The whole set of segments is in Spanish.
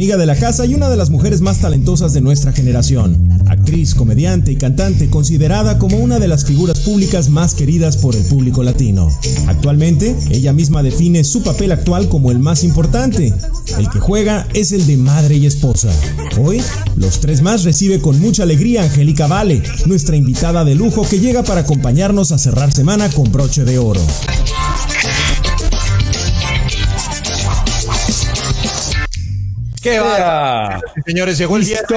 amiga de la casa y una de las mujeres más talentosas de nuestra generación. Actriz, comediante y cantante considerada como una de las figuras públicas más queridas por el público latino. Actualmente, ella misma define su papel actual como el más importante. El que juega es el de madre y esposa. Hoy, los tres más recibe con mucha alegría Angélica Vale, nuestra invitada de lujo que llega para acompañarnos a cerrar semana con broche de oro. ¡Qué va! Señores, llegó el viernes.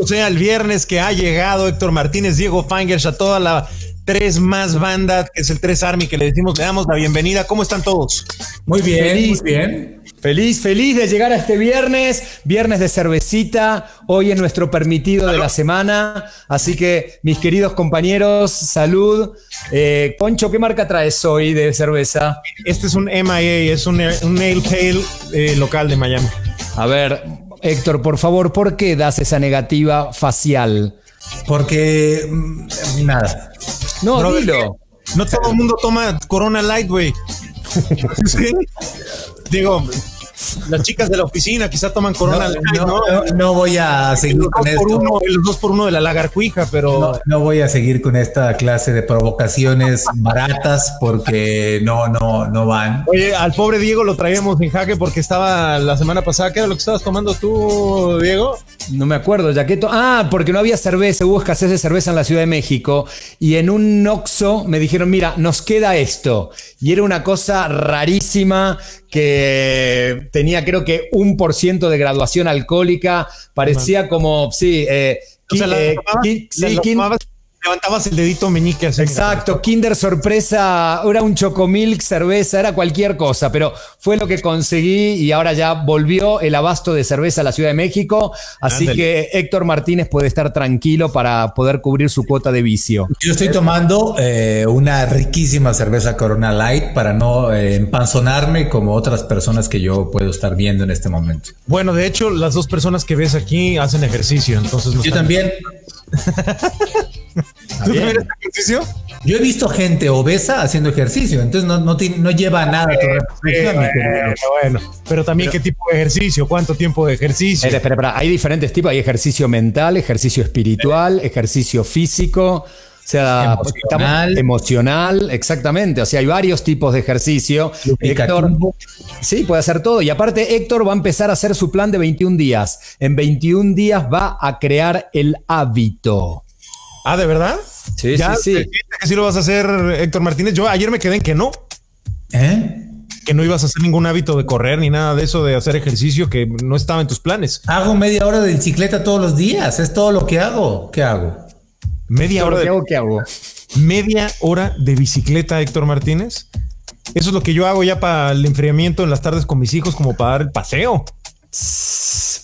O sea, el viernes que ha llegado Héctor Martínez, Diego Fangers, a toda la tres más bandas, que es el Tres Army, que le decimos, le damos la bienvenida. ¿Cómo están todos? Muy bien, feliz, muy bien. Feliz, feliz de llegar a este viernes, viernes de cervecita, hoy es nuestro permitido de la semana, así que mis queridos compañeros, salud. Eh, Poncho, ¿qué marca traes hoy de cerveza? Este es un MIA, es un, un nail pale eh, local de Miami. A ver, Héctor, por favor, ¿por qué das esa negativa facial? Porque mm, nada. No, dilo. No todo el mundo toma Corona Light, güey. ¿Sí? Digo, las chicas de la oficina quizá toman Corona. No, no, no, voy a seguir con esto. Uno, los dos por uno de la lagarcuija, pero. No, voy a seguir con esta clase de provocaciones baratas porque no, no, no van. Oye, al pobre Diego lo traíamos en jaque porque estaba la semana pasada. ¿Qué era lo que estabas tomando tú, Diego? No me acuerdo, ya que. Ah, porque no había cerveza, hubo escasez de cerveza en la Ciudad de México. Y en un Oxxo me dijeron, mira, nos queda esto. Y era una cosa rarísima que tenía creo que un por ciento de graduación alcohólica, parecía como, sí, eh, levantabas el dedito meñique así. Exacto, Kinder sorpresa, era un chocomilk, cerveza, era cualquier cosa, pero fue lo que conseguí y ahora ya volvió el abasto de cerveza a la Ciudad de México, así que Héctor Martínez puede estar tranquilo para poder cubrir su cuota de vicio. Yo estoy tomando eh, una riquísima cerveza Corona Light para no eh, empanzonarme como otras personas que yo puedo estar viendo en este momento. Bueno, de hecho, las dos personas que ves aquí hacen ejercicio, entonces... yo también. ¿Tú también haces ejercicio? Yo he visto gente obesa haciendo ejercicio, entonces no, no, no lleva a nada tu reflexión. Eh, bueno, pero también qué tipo de ejercicio, cuánto tiempo de ejercicio. Espera, espera, hay diferentes tipos, hay ejercicio mental, ejercicio espiritual, ejercicio físico. O sea, emocional. emocional, exactamente. O sea, hay varios tipos de ejercicio. Héctor, sí, puede hacer todo. Y aparte, Héctor va a empezar a hacer su plan de 21 días. En 21 días va a crear el hábito. Ah, ¿de verdad? Sí, sí, sí. ¿Sí lo vas a hacer, Héctor Martínez? Yo ayer me quedé en que no. ¿Eh? Que no ibas a hacer ningún hábito de correr ni nada de eso, de hacer ejercicio, que no estaba en tus planes. Hago media hora de bicicleta todos los días. Es todo lo que hago. ¿Qué hago? Media hora. ¿Qué hago? ¿Qué hago? Media hora de bicicleta, Héctor Martínez. Eso es lo que yo hago ya para el enfriamiento en las tardes con mis hijos, como para dar el paseo.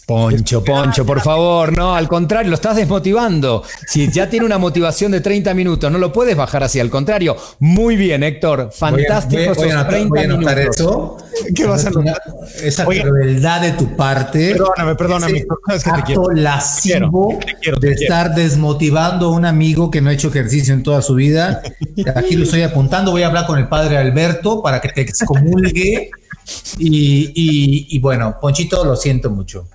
Poncho, Poncho, por favor, no, al contrario, lo estás desmotivando. Si ya tiene una motivación de 30 minutos, no lo puedes bajar así, al contrario. Muy bien, Héctor, fantástico voy a, voy, 30 minutos. Eso. ¿Qué vas a notar? Esa crueldad de tu parte. Perdóname, perdóname. Es acto lascivo de estar desmotivando a un amigo que no ha hecho ejercicio en toda su vida. Aquí lo estoy apuntando, voy a hablar con el padre Alberto para que te excomulgue. Y, y, y bueno, Ponchito, lo siento mucho.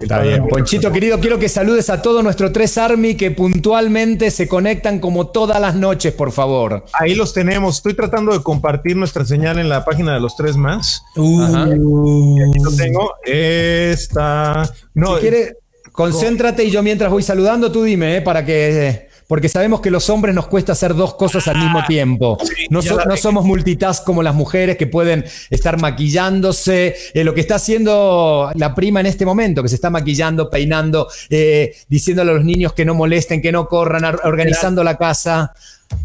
Está bien. Ponchito querido, quiero que saludes a todo nuestro tres Army que puntualmente se conectan como todas las noches, por favor. Ahí los tenemos. Estoy tratando de compartir nuestra señal en la página de los tres más. Uh. aquí lo tengo. Esta. No, si quiere, concéntrate y yo mientras voy saludando, tú dime, eh, para que porque sabemos que los hombres nos cuesta hacer dos cosas al mismo tiempo. No, no somos multitask como las mujeres que pueden estar maquillándose, eh, lo que está haciendo la prima en este momento, que se está maquillando, peinando, eh, diciéndole a los niños que no molesten, que no corran, organizando la casa.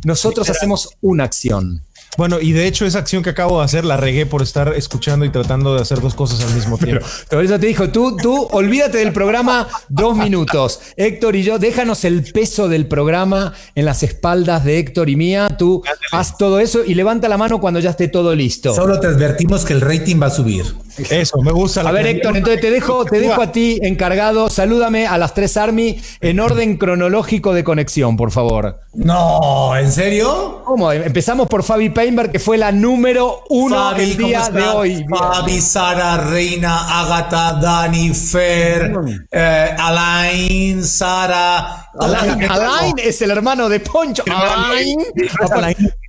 Nosotros hacemos una acción. Bueno, y de hecho esa acción que acabo de hacer la regué por estar escuchando y tratando de hacer dos cosas al mismo tiempo. Por eso te dijo, tú, tú, olvídate del programa dos minutos. Héctor y yo, déjanos el peso del programa en las espaldas de Héctor y mía. Tú haz todo eso y levanta la mano cuando ya esté todo listo. Solo te advertimos que el rating va a subir. Eso, me gusta. a ver, Héctor, entonces te dejo, te dejo a ti encargado. Salúdame a las tres Army en orden cronológico de conexión, por favor. No, ¿en serio? ¿Cómo? Empezamos por Fabi Pay Weinberg, que fue la número uno del día de hoy. Fabi, Sara, Reina, Agatha, Dani, Fer, eh, Alain, Sara. Alain, es el hermano de Poncho. Alain.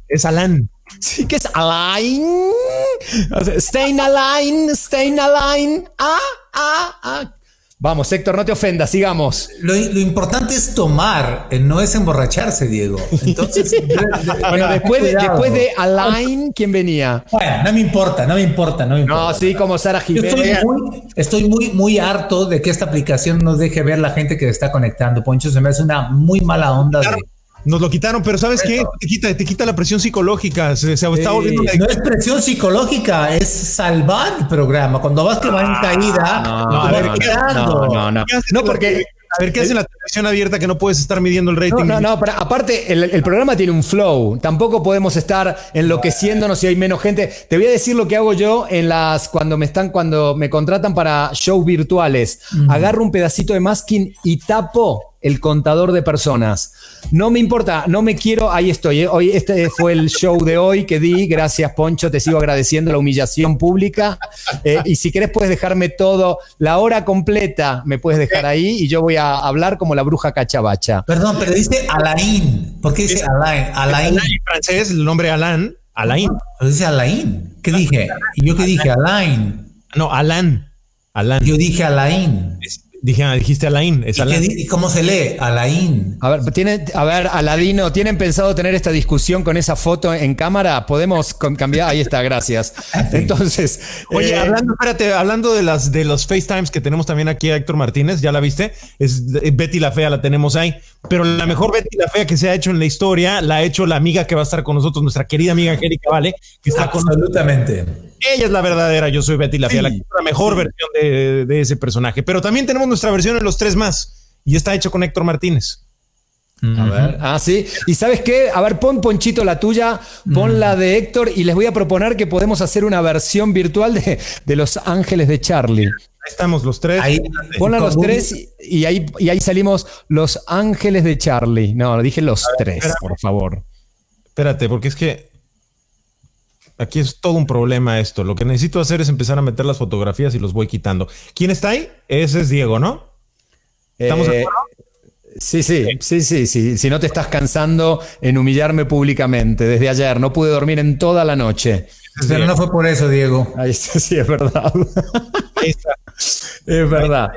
Es Alain. Sí, que es Alain. Stay Alain, stay Alain. Ah, ah, ah. Vamos, Héctor, no te ofendas, sigamos. Lo, importante es tomar, eh, no es emborracharse, Diego. Entonces, bueno, después de, después de Alain, ¿quién venía? Bueno, no me importa, no me importa, no me importa. No, sí, como Sara Jiménez. Estoy muy, muy, harto de que esta aplicación nos deje ver la gente que está conectando. Poncho, se me hace una muy mala onda de nos lo quitaron, pero ¿sabes qué? Te quita, te quita la presión psicológica. Se, está volviendo. No es presión psicológica, es salvar el programa. Cuando vas que va en caída, no, no, no, no, no, porque a ver, ¿qué hace la televisión abierta que no puedes estar midiendo el rating? No, no, pero aparte, el, programa tiene un flow. Tampoco podemos estar enloqueciéndonos si hay menos gente. Te voy a decir lo que hago yo en las cuando me están, cuando me contratan para shows virtuales. Agarro un pedacito de masking y tapo el contador de personas. No me importa, no me quiero, ahí estoy. ¿eh? Hoy este fue el show de hoy que di. Gracias, Poncho, te sigo agradeciendo la humillación pública. Eh, y si querés puedes dejarme todo, la hora completa me puedes dejar ahí y yo voy a hablar como la bruja cachabacha. Perdón, pero dice Alain. ¿Por qué dice Alain? Alain. En francés, el nombre Alain. Alain. Pero dice Alain. ¿Qué dije? ¿Y yo qué dije? Alain. No, Alain. Alain. Yo dije Alain. Dije, ah, dijiste Alain. Es ¿Y, cómo se lee? Alain. A ver, tiene, a ver, Aladino, ¿tienen pensado tener esta discusión con esa foto en cámara? Podemos cambiar. Ahí está, gracias. Entonces. Oye, eh, hablando, espérate, hablando de las de los FaceTimes que tenemos también aquí a Héctor Martínez, ¿ya la viste? Es Betty la Fea, la tenemos ahí. Pero la mejor Betty la Fea que se ha hecho en la historia la ha hecho la amiga que va a estar con nosotros, nuestra querida amiga Angélica Vale, que está Absolutamente. Ella es la verdadera, yo soy Betty la Fea, la, mejor versión de, ese personaje. Pero también tenemos nuestra versión en los tres más y está hecho con Héctor Martínez. A ver. Ah, sí. ¿Y sabes qué? A ver, pon Ponchito la tuya, pon la de Héctor y les voy a proponer que podemos hacer una versión virtual de, Los Ángeles de Charlie. Ahí estamos los tres. Ahí, Ponla los tres y ahí, y ahí salimos Los Ángeles de Charlie. No, dije los tres, por favor. Espérate, porque es que Aquí es todo un problema esto. Lo que necesito hacer es empezar a meter las fotografías y los voy quitando. ¿Quién está ahí? Ese es Diego, ¿no? ¿Estamos de eh, acuerdo? Sí, sí, sí, sí, sí. Si no te estás cansando en humillarme públicamente desde ayer, no pude dormir en toda la noche. Pero no fue por eso, Diego. Ahí está, sí, es verdad. Ahí está. Es verdad.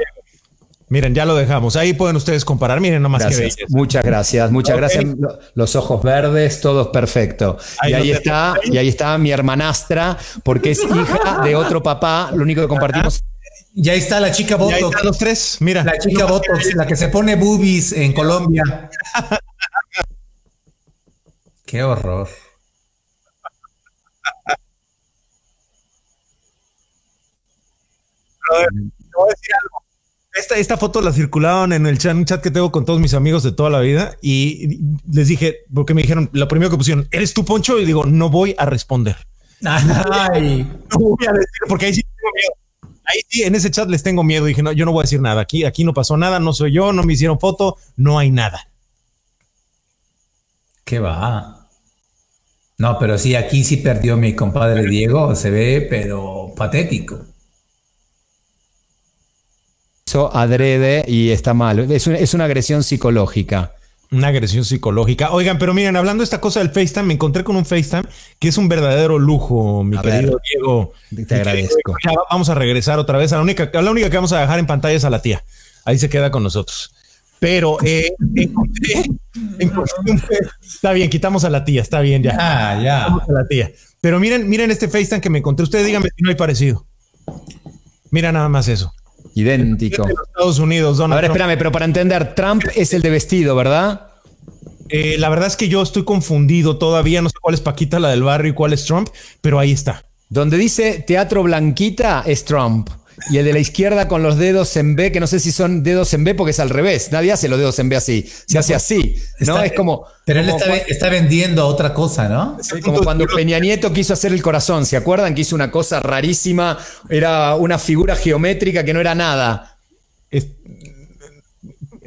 Miren, ya lo dejamos. Ahí pueden ustedes comparar. Miren nomás que veis. Muchas gracias, muchas gracias. Los ojos verdes, todo perfecto. y ahí está, y ahí está mi hermanastra, porque es hija de otro papá. Lo único que compartimos. Y ahí está la chica Botox. ahí están los tres. Mira. La chica Botox, la que se pone boobies en Colombia. Qué horror. voy a decir algo. Esta, foto la circularon en el chat, un chat que tengo con todos mis amigos de toda la vida y les dije, porque me dijeron, lo primero que pusieron, ¿eres tú, Poncho? Y digo, no voy a responder. Ay. No voy a decir, porque ahí sí tengo miedo. Ahí sí, en ese chat les tengo miedo. Dije, no, yo no voy a decir nada. Aquí, aquí no pasó nada, no soy yo, no me hicieron foto, no hay nada. ¿Qué va? No, pero sí, aquí sí perdió mi compadre Diego, se ve, pero patético adrede y está mal. Es, es una agresión psicológica. Una agresión psicológica. Oigan, pero miren, hablando de esta cosa del FaceTime, me encontré con un FaceTime que es un verdadero lujo, mi querido Diego. Te agradezco. vamos a regresar otra vez. A la, única, la única que vamos a dejar en pantalla es a la tía. Ahí se queda con nosotros. Pero eh, está bien, quitamos a la tía, está bien ya. Ah, ya. a la tía. Pero miren, miren este FaceTime que me encontré. Ustedes díganme si no hay parecido. Mira nada más eso. Idéntico. Estados Unidos, A ver, espérame, pero para entender, Trump es el de vestido, ¿verdad? Eh, la verdad es que yo estoy confundido todavía, no sé cuál es Paquita, la del barrio, y cuál es Trump, pero ahí está. Donde dice Teatro Blanquita es Trump. Y el de la izquierda con los dedos en B, que no sé si son dedos en B porque es al revés. Nadie hace los dedos en B así. Se hace así. ¿no? es como. Pero él está, vendiendo otra cosa, ¿no? como cuando Peña Nieto quiso hacer el corazón. ¿Se acuerdan? Que hizo una cosa rarísima. Era una figura geométrica que no era nada.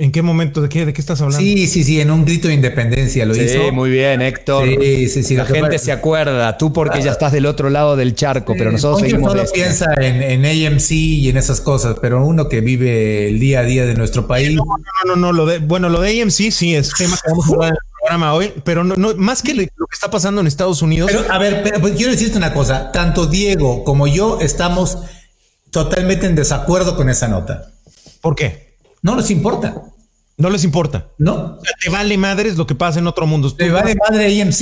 ¿En qué momento? ¿De qué, ¿De qué estás hablando? Sí, sí, sí, en un grito de independencia lo hizo. Sí, muy bien, Héctor. Sí, sí, sí. La gente se acuerda, tú porque ya estás del otro lado del charco, pero nosotros seguimos. Uno piensa en, en, AMC y en esas cosas, pero uno que vive el día a día de nuestro país. No, no, no, lo de, bueno, lo de AMC sí es tema que vamos a hablar en el programa hoy, pero no, no más que lo que está pasando en Estados Unidos. Pero, a ver, pues, quiero decirte una cosa, tanto Diego como yo estamos totalmente en desacuerdo con esa nota. ¿Por qué? No nos importa. No les importa. No. te vale madres lo que pasa en otro mundo. Te vale madre AMC.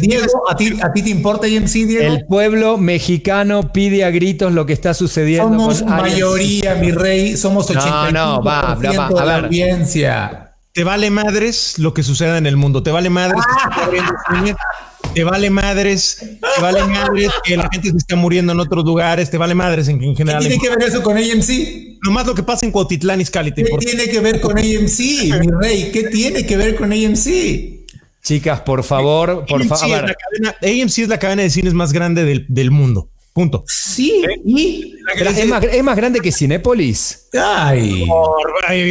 Diego, ¿a ti, ¿a ti te importa AMC, Diego? El pueblo mexicano pide a gritos lo que está sucediendo. Somos mayoría, mi rey. Somos 85% no, no, va, va, va, de la audiencia. Te vale madres lo que suceda en el mundo. Te vale madres. Te vale madres, te vale madres que la gente se está muriendo en otros lugares, te vale madres en, general. ¿Qué tiene que ver eso con AMC? Nomás lo que pasa en Cuautitlán, Izcalli. ¿Qué tiene que ver con AMC, mi rey? ¿Qué tiene que ver con AMC? Chicas, por favor, por favor. AMC es la cadena de cines más grande del, del mundo. Punto. Sí, ¿Es, más, grande que Cinépolis. Ay.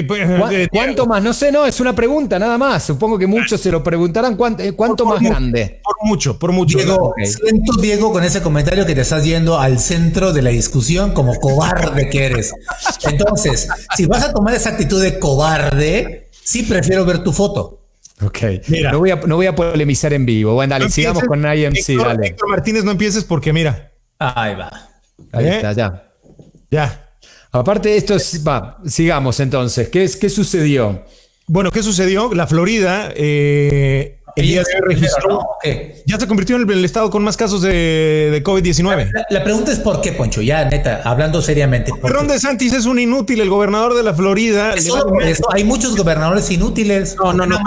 Pues, ¿Cuánto más? No sé, no, es una pregunta nada más. Supongo que muchos se lo preguntarán. Eh, ¿Cuánto, más grande? Por mucho, por mucho. Diego, siento, Diego, con ese comentario que te estás yendo al centro de la discusión como cobarde que eres. Entonces, si vas a tomar esa actitud de cobarde, sí prefiero ver tu foto. Ok, mira. No voy, a, no voy a polemizar en vivo. Bueno, dale, sigamos con IMC. dale. Héctor Martínez, no empieces porque mira, Ahí va. Ahí ¿Eh? está, ya. Ya. Aparte de esto, va, sigamos entonces. ¿Qué, es, ¿Qué sucedió? Bueno, ¿qué sucedió? La Florida eh, el día de registró. Ya se convirtió en el, estado con más casos de, COVID-19. La, pregunta es por qué, Poncho, ya neta, hablando seriamente. Ron DeSantis es un inútil, el gobernador de la Florida. hay muchos gobernadores inútiles. No, no, no.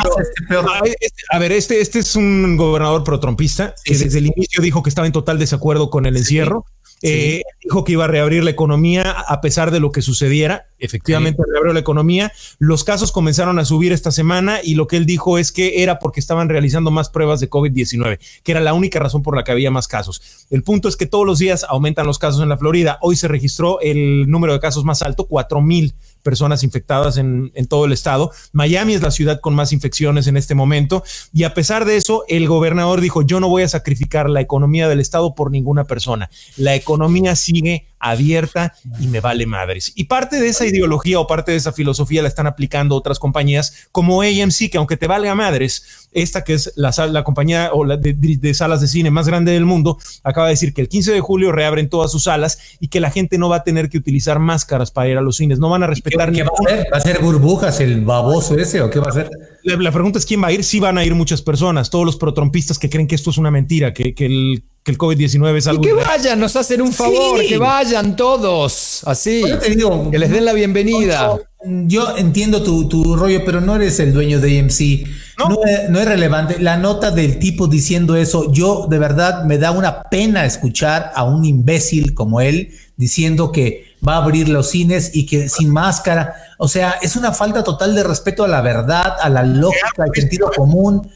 Este, a ver, este, este es un gobernador pro-trompista que desde el inicio dijo que estaba en total desacuerdo con el encierro. Eh, dijo que iba a reabrir la economía a pesar de lo que sucediera. Efectivamente, reabrió la economía. Los casos comenzaron a subir esta semana y lo que él dijo es que era porque estaban realizando más pruebas de COVID-19, que era la única razón por la que había más casos. El punto es que todos los días aumentan los casos en la Florida. Hoy se registró el número de casos más alto, cuatro mil personas infectadas en, todo el estado. Miami es la ciudad con más infecciones en este momento y a pesar de eso, el gobernador dijo, yo no voy a sacrificar la economía del estado por ninguna persona. La economía sigue abierta y me vale madres. Y parte de esa ideología o parte de esa filosofía la están aplicando otras compañías como AMC, que aunque te valga madres, esta que es la, la compañía o la de, salas de cine más grande del mundo, acaba de decir que el 15 de julio reabren todas sus salas y que la gente no va a tener que utilizar máscaras para ir a los cines, no van a respetar. ¿Qué, va a hacer? ¿Va a ser burbujas el baboso ese o qué va a hacer? La, pregunta es quién va a ir. Sí van a ir muchas personas, todos los protrompistas que creen que esto es una mentira, que, que el que el COVID-19 es algo. Y que vayan, nos hacen un favor, que vayan todos, así. que les den la bienvenida. Yo entiendo tu, rollo, pero no eres el dueño de AMC. ¿No? es, relevante. La nota del tipo diciendo eso, yo de verdad me da una pena escuchar a un imbécil como él diciendo que va a abrir los cines y que sin máscara. O sea, es una falta total de respeto a la verdad, a la lógica, al sentido común.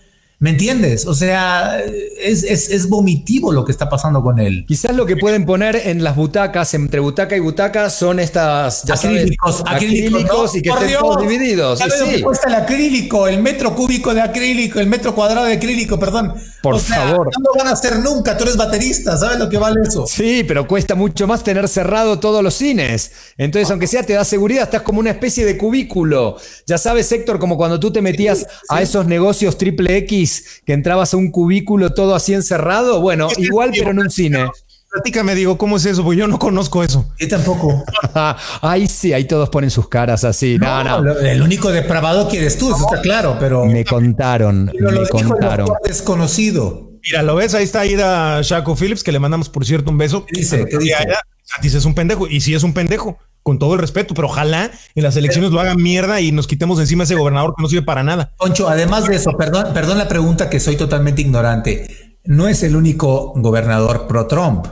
¿Me entiendes? O sea, es, es, vomitivo lo que está pasando con él. Quizás lo que pueden poner en las butacas, entre butaca y butaca, son estas ya acrílicos, acrílicos, y que estén todos divididos. ¿Sabes lo que cuesta el acrílico? El metro cúbico de acrílico, el metro cuadrado de acrílico, perdón. Por favor. No lo van a hacer nunca, tú eres baterista, ¿sabes lo que vale eso? Sí, pero cuesta mucho más tener cerrado todos los cines. Entonces, aunque sea, te da seguridad, estás como una especie de cubículo. Ya sabes, Héctor, como cuando tú te metías a esos negocios triple X que entrabas a un cubículo todo así encerrado. Bueno, igual, pero en un cine. Platícame, digo, ¿cómo es eso? Porque yo no conozco eso. Yo tampoco. Ahí sí, ahí todos ponen sus caras así. No, no. El único depravado que eres tú, eso está claro, pero. Me contaron. me contaron. desconocido. Mira, lo ves, ahí está Ida Shaco Phillips, que le mandamos, por cierto, un beso. dice? ¿Qué dice? Dice, es un pendejo. Y sí es un pendejo con todo el respeto, pero ojalá en las elecciones lo hagan mierda y nos quitemos encima ese gobernador que no sirve para nada. Poncho, además de eso, perdón, perdón la pregunta que soy totalmente ignorante. No es el único gobernador pro Trump.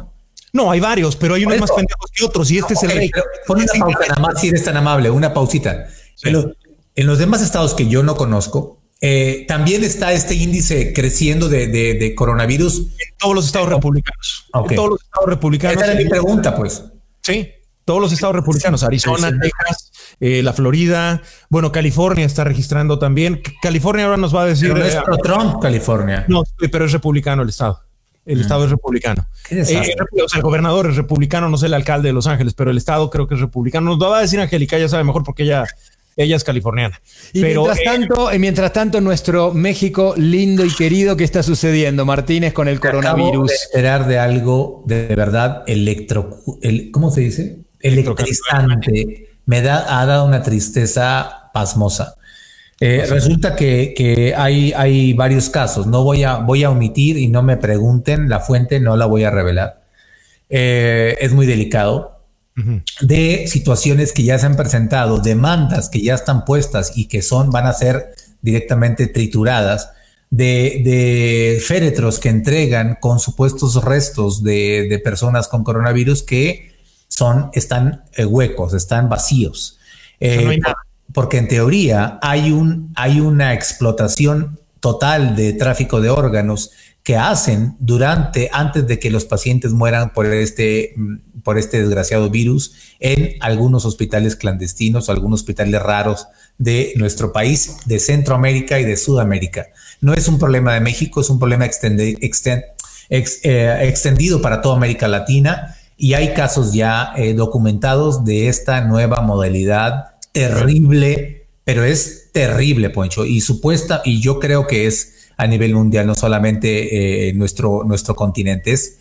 No, hay varios, pero hay unos más pendejos que otros y este es el rey. Pon una pausa nada más si eres tan amable, una pausita. en los demás estados que yo no conozco, eh, también está este índice creciendo de, coronavirus. En todos los estados republicanos. En todos los estados republicanos. Esa era mi pregunta, pues. Sí, todos los estados republicanos, Arizona, Texas, eh, la Florida, bueno, California está registrando también. California ahora nos va a decir. Pero es pro Trump, California. No, pero es republicano el estado. El mm. estado es republicano. Eh, o sea, el gobernador es republicano, no sé el alcalde de Los Ángeles, pero el estado creo que es republicano. Nos va a decir Angélica, ya sabe mejor porque ella ella es californiana. Y mientras, eh, tanto, mientras tanto, nuestro México lindo y querido, ¿qué está sucediendo, Martínez, con el coronavirus? De esperar de algo de verdad electro, el, ¿cómo se dice? Electrizante. Me da, ha dado una tristeza pasmosa. Eh, resulta que, hay, hay, varios casos. No voy a, voy a omitir y no me pregunten la fuente, no la voy a revelar. Eh, es muy delicado de situaciones que ya se han presentado, demandas que ya están puestas y que son, van a ser directamente trituradas, de, féretros que entregan con supuestos restos de, personas con coronavirus que son, están eh, huecos, están vacíos. Eh, porque en teoría hay, un, hay una explotación total de tráfico de órganos que hacen durante, antes de que los pacientes mueran por este, mm, por este desgraciado virus en algunos hospitales clandestinos, algunos hospitales raros de nuestro país, de Centroamérica y de Sudamérica. No es un problema de México, es un problema eh, extendido para toda América Latina y hay casos ya eh, documentados de esta nueva modalidad terrible, pero es terrible, Poncho, y supuesta, y yo creo que es a nivel mundial, no solamente eh, nuestro, nuestro continente. Es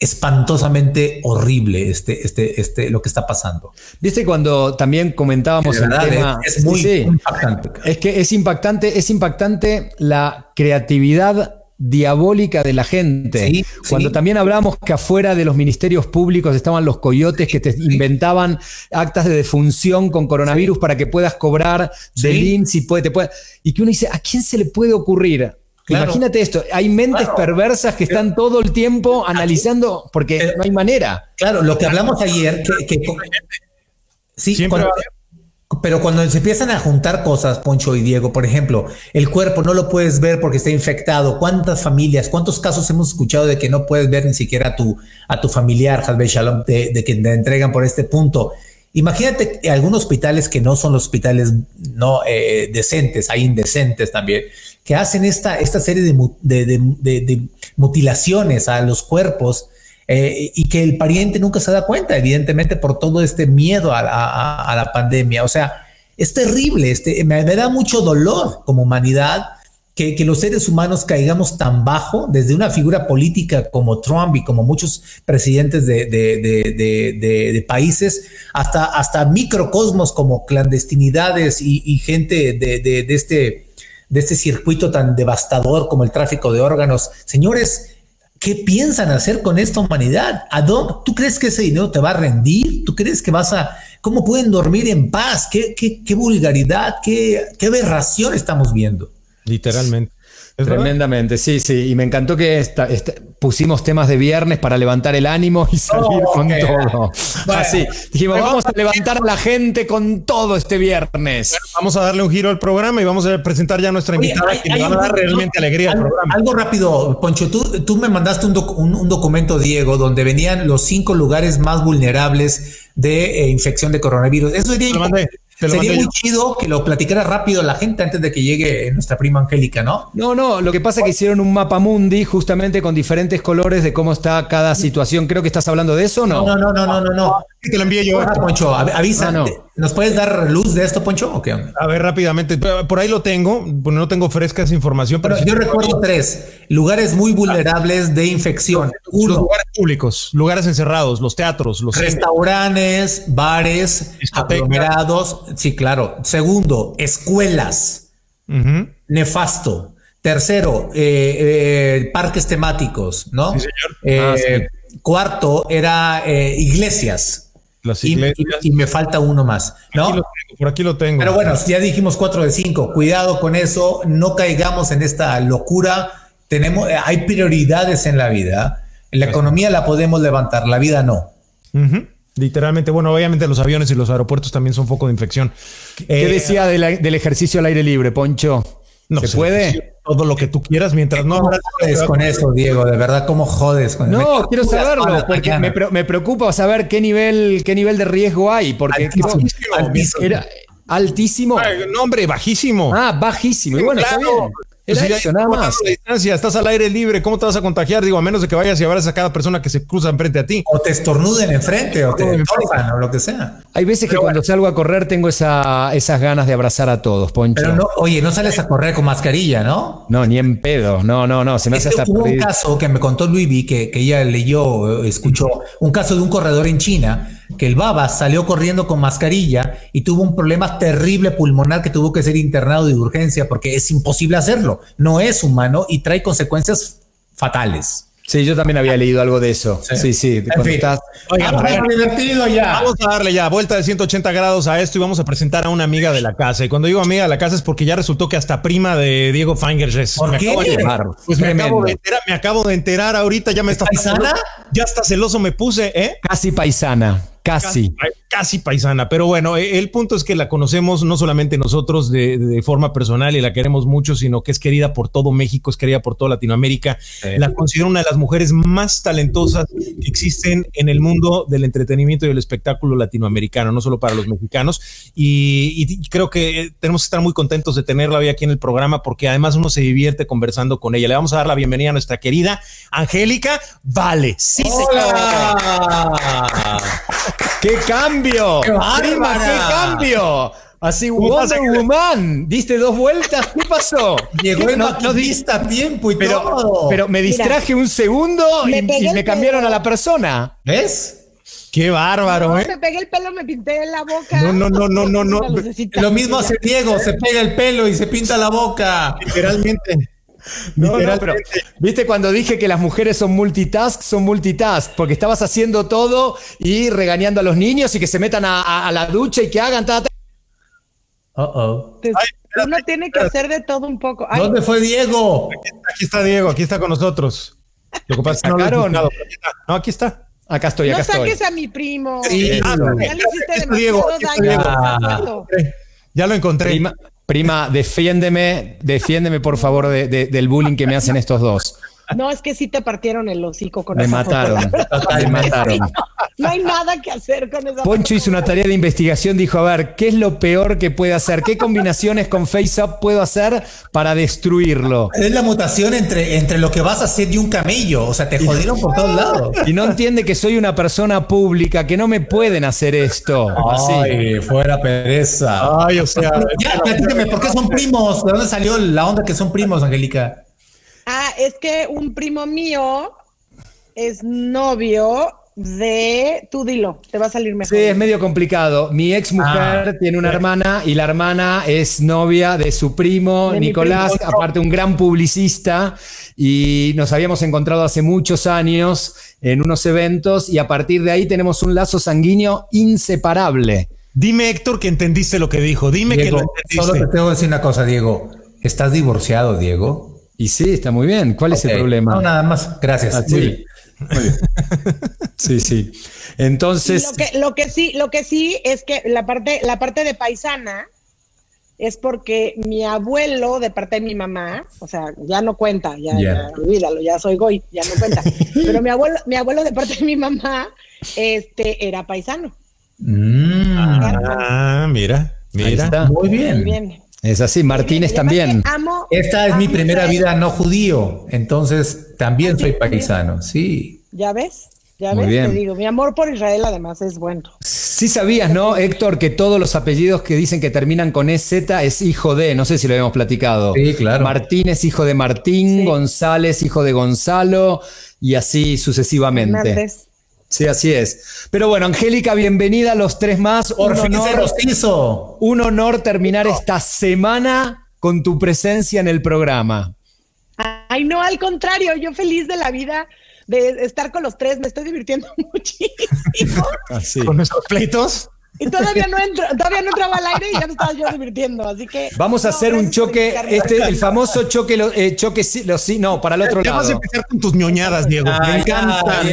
espantosamente horrible este, este, este, lo que está pasando. Viste cuando también comentábamos el tema. Es, muy impactante. Es que es impactante, es impactante la creatividad diabólica de la gente. Cuando también hablamos que afuera de los ministerios públicos estaban los coyotes que te inventaban actas de defunción con coronavirus para que puedas cobrar del INSS y, puede, te puede, y que uno dice, ¿a quién se le puede ocurrir Imagínate esto, hay mentes perversas que están todo el tiempo analizando porque no hay manera. Claro, lo que hablamos ayer, que, sí, pero cuando se empiezan a juntar cosas, Poncho y Diego, por ejemplo, el cuerpo no lo puedes ver porque está infectado. ¿Cuántas familias, cuántos casos hemos escuchado de que no puedes ver ni siquiera a tu, a tu familiar, Shalom, de, de que te entregan por este punto? Imagínate algunos hospitales que no son los hospitales no eh, decentes, hay indecentes también, que hacen esta, esta serie de, mutilaciones a los cuerpos eh, y que el pariente nunca se da cuenta, evidentemente por todo este miedo a, la pandemia. O sea, es terrible, este, me da mucho dolor como humanidad que, los seres humanos caigamos tan bajo desde una figura política como Trump y como muchos presidentes de, países, hasta, hasta microcosmos como clandestinidades y, gente de, este, de este circuito tan devastador como el tráfico de órganos. Señores, ¿qué piensan hacer con esta humanidad? ¿A ¿Tú crees que ese dinero te va a rendir? ¿Tú crees que vas a... ¿Cómo pueden dormir en paz? ¿Qué, qué, vulgaridad? ¿Qué, qué aberración estamos viendo? Literalmente. Tremendamente, sí, sí. Y me encantó que pusimos temas de viernes para levantar el ánimo y salir con todo. Así. Dijimos, vamos a levantar a la gente con todo este viernes. vamos a darle un giro al programa y vamos a presentar ya a nuestra invitada que va a dar realmente alegría al programa. Algo rápido, Poncho. Tú, tú me mandaste un, un, documento, Diego, donde venían los cinco lugares más vulnerables de eh, infección de coronavirus. Eso sería Sería muy chido que lo platicara rápido la gente antes de que llegue nuestra prima Angélica, ¿no? No, no, lo que pasa es que hicieron un mapa mundi justamente con diferentes colores de cómo está cada situación. Creo que estás hablando de eso, ¿no? No, no, no, no, no, no. Te lo envié yo. Poncho, avisa. Ah, ¿Nos puedes dar luz de esto, Poncho? ¿O qué A ver, rápidamente. Por ahí lo tengo. no tengo fresca esa información. Pero, yo recuerdo tres lugares muy vulnerables de infección. Uno, los lugares públicos, lugares encerrados, los teatros, los restaurantes, bares, aglomerados. Sí, claro. Segundo, escuelas. Nefasto. Tercero, eh, eh, parques temáticos, ¿no? Sí, señor. Eh, ah, cuarto era iglesias. Y, me falta uno más, ¿no? por aquí lo tengo. Pero bueno, ya dijimos cuatro de cinco. Cuidado con eso, no caigamos en esta locura. Tenemos, hay prioridades en la vida. La economía la podemos levantar, la vida no. Literalmente, bueno, obviamente los aviones y los aeropuertos también son foco de infección. ¿Qué eh, decía del ejercicio al aire libre, Poncho? No, ¿Se puede? Todo lo que tú quieras mientras no jodes con eso, Diego. De verdad, ¿cómo jodes con eso? No, quiero saberlo, porque me, preocupa saber qué nivel, qué nivel de riesgo hay. Porque Altísimo. no, hombre, bajísimo. Ah, bajísimo. Y bueno, está bien. Era eso, nada más. distancia, estás al aire libre, ¿cómo te vas a contagiar? Digo, a menos de que vayas y abras a cada persona que se cruza enfrente a ti. O te estornuden enfrente, o te tocan, o lo que sea. Hay veces que cuando salgo a correr tengo esa, esas ganas de abrazar a todos, Poncho. Pero no, oye, no sales a correr con mascarilla, ¿no? No, ni en pedo. No, no, no. Se me hace hasta Hubo un caso que me contó Luis que, que ella leyó, escuchó, un caso de un corredor en China que el baba salió corriendo con mascarilla y tuvo un problema terrible pulmonar que tuvo que ser internado de urgencia porque es imposible hacerlo. No es humano y trae consecuencias fatales. Sí, yo también había leído algo de eso. Sí, sí. vamos, a darle ya vuelta de 180 grados a esto y vamos a presentar a una amiga de la casa. Y cuando digo amiga de la casa es porque ya resultó que hasta prima de Diego Feingerges. ¿Por qué? Pues me acabo, de enterar, me acabo de enterar ahorita, ya me está paisana. Ya está celoso me puse, ¿eh? Casi paisana. Casi. casi. paisana, pero bueno, e, el punto es que la conocemos no solamente nosotros de, forma personal y la queremos mucho, sino que es querida por todo México, es querida por toda Latinoamérica. La considero una de las mujeres más talentosas que existen en el mundo del entretenimiento y el espectáculo latinoamericano, no solo para los mexicanos. Y, creo que tenemos que estar muy contentos de tenerla hoy aquí en el programa porque además uno se divierte conversando con ella. Le vamos a dar la bienvenida a nuestra querida Angélica Vale. Sí, ¡Qué cambio! ¡Qué Prima, qué cambio! Así, Wonder Woman, diste dos vueltas, ¿qué pasó? Llegó el no, no a tiempo y pero, todo. Pero me distraje un segundo y me, cambiaron a la persona. ¿Ves? Qué bárbaro, ¿eh? Me pegué el pelo, me pinté la boca. No, no, no, no, no, no. Lo mismo hace Diego, se pega el pelo y se pinta la boca. Literalmente. No, no, pero viste cuando dije que las mujeres son multitask, son multitask, porque estabas haciendo todo y regañando a los niños y que se metan a, la ducha y que hagan. Ta, Uh -oh. Uno tiene que hacer de todo un poco. ¿Dónde fue Diego? Aquí, está Diego, aquí está con nosotros. Lo que pasa es que no, no, aquí está. Acá estoy, acá no estoy. No saques a mi primo. Sí, ya le hiciste demasiado daño. Ya lo encontré. Prima, defiéndeme, defiéndeme por favor del bullying que me hacen estos dos. No, es que sí te partieron el hocico con Me mataron. Me mataron. No hay nada que hacer con esa Poncho hizo una tarea de investigación, dijo, a ver, ¿qué es lo peor que puede hacer? ¿Qué combinaciones con FaceUp puedo hacer para destruirlo? Es la mutación entre, entre lo que vas a hacer y un camello. O sea, te jodieron por todos lados. Y no entiende que soy una persona pública, que no me pueden hacer esto. Ay, fuera pereza. Ay, o sea. Ya, platícame, ¿por qué son primos? ¿De dónde salió la onda que son primos, Angélica? Es que un primo mío es novio de, tú dilo, te va a salir mejor. Sí, es medio complicado. Mi ex mujer ah. tiene una hermana y la hermana es novia de su primo Nicolás, aparte un gran publicista y nos habíamos encontrado hace muchos años en unos eventos y a partir de ahí tenemos un lazo sanguíneo inseparable. Dime Héctor que entendiste lo que dijo, dime que lo entendiste. Solo te tengo que decir una cosa, Diego. ¿Estás divorciado, Diego? Y sí, está muy bien. ¿Cuál es el problema? No, nada más. Gracias. Ah, sí. sí, sí. Entonces. Lo que, lo que, sí, lo que sí es que la parte, la parte de paisana es porque mi abuelo, de parte de mi mamá, o sea, ya no cuenta, ya, olvídalo, ya soy goy, ya no cuenta. Pero mi abuelo, mi abuelo de parte de mi mamá, este, era paisano. Mm. Ah, mira, mira. Muy bien. Muy bien. Es así, Martínez también. Esta es mi primera vida no judío, entonces también soy paisano, sí. ¿Ya ves? Ya ves, te digo, mi amor por Israel además es bueno. Sí sabías, ¿no, Héctor, que todos los apellidos que dicen que terminan con EZ es hijo de, no sé si lo habíamos platicado. Sí, claro. Martínez, hijo de Martín, González, hijo de Gonzalo, y así sucesivamente. Sí, así es. Pero bueno, Angélica, bienvenida a los tres más. Honor, hizo. Un honor terminar esta semana con tu presencia en el programa. Ay, no, al contrario, yo feliz de la vida de estar con los tres, me estoy divirtiendo muchísimo. Así. ¿Con esos pleitos? Y todavía no, entro, todavía no entraba al aire y ya me estaba yo divirtiendo, así que... Vamos a hacer un choque, este, el famoso choque, eh, choque, los, no, para el otro lado. Vas a empezar con tus ñoñadas, Diego. me encantan,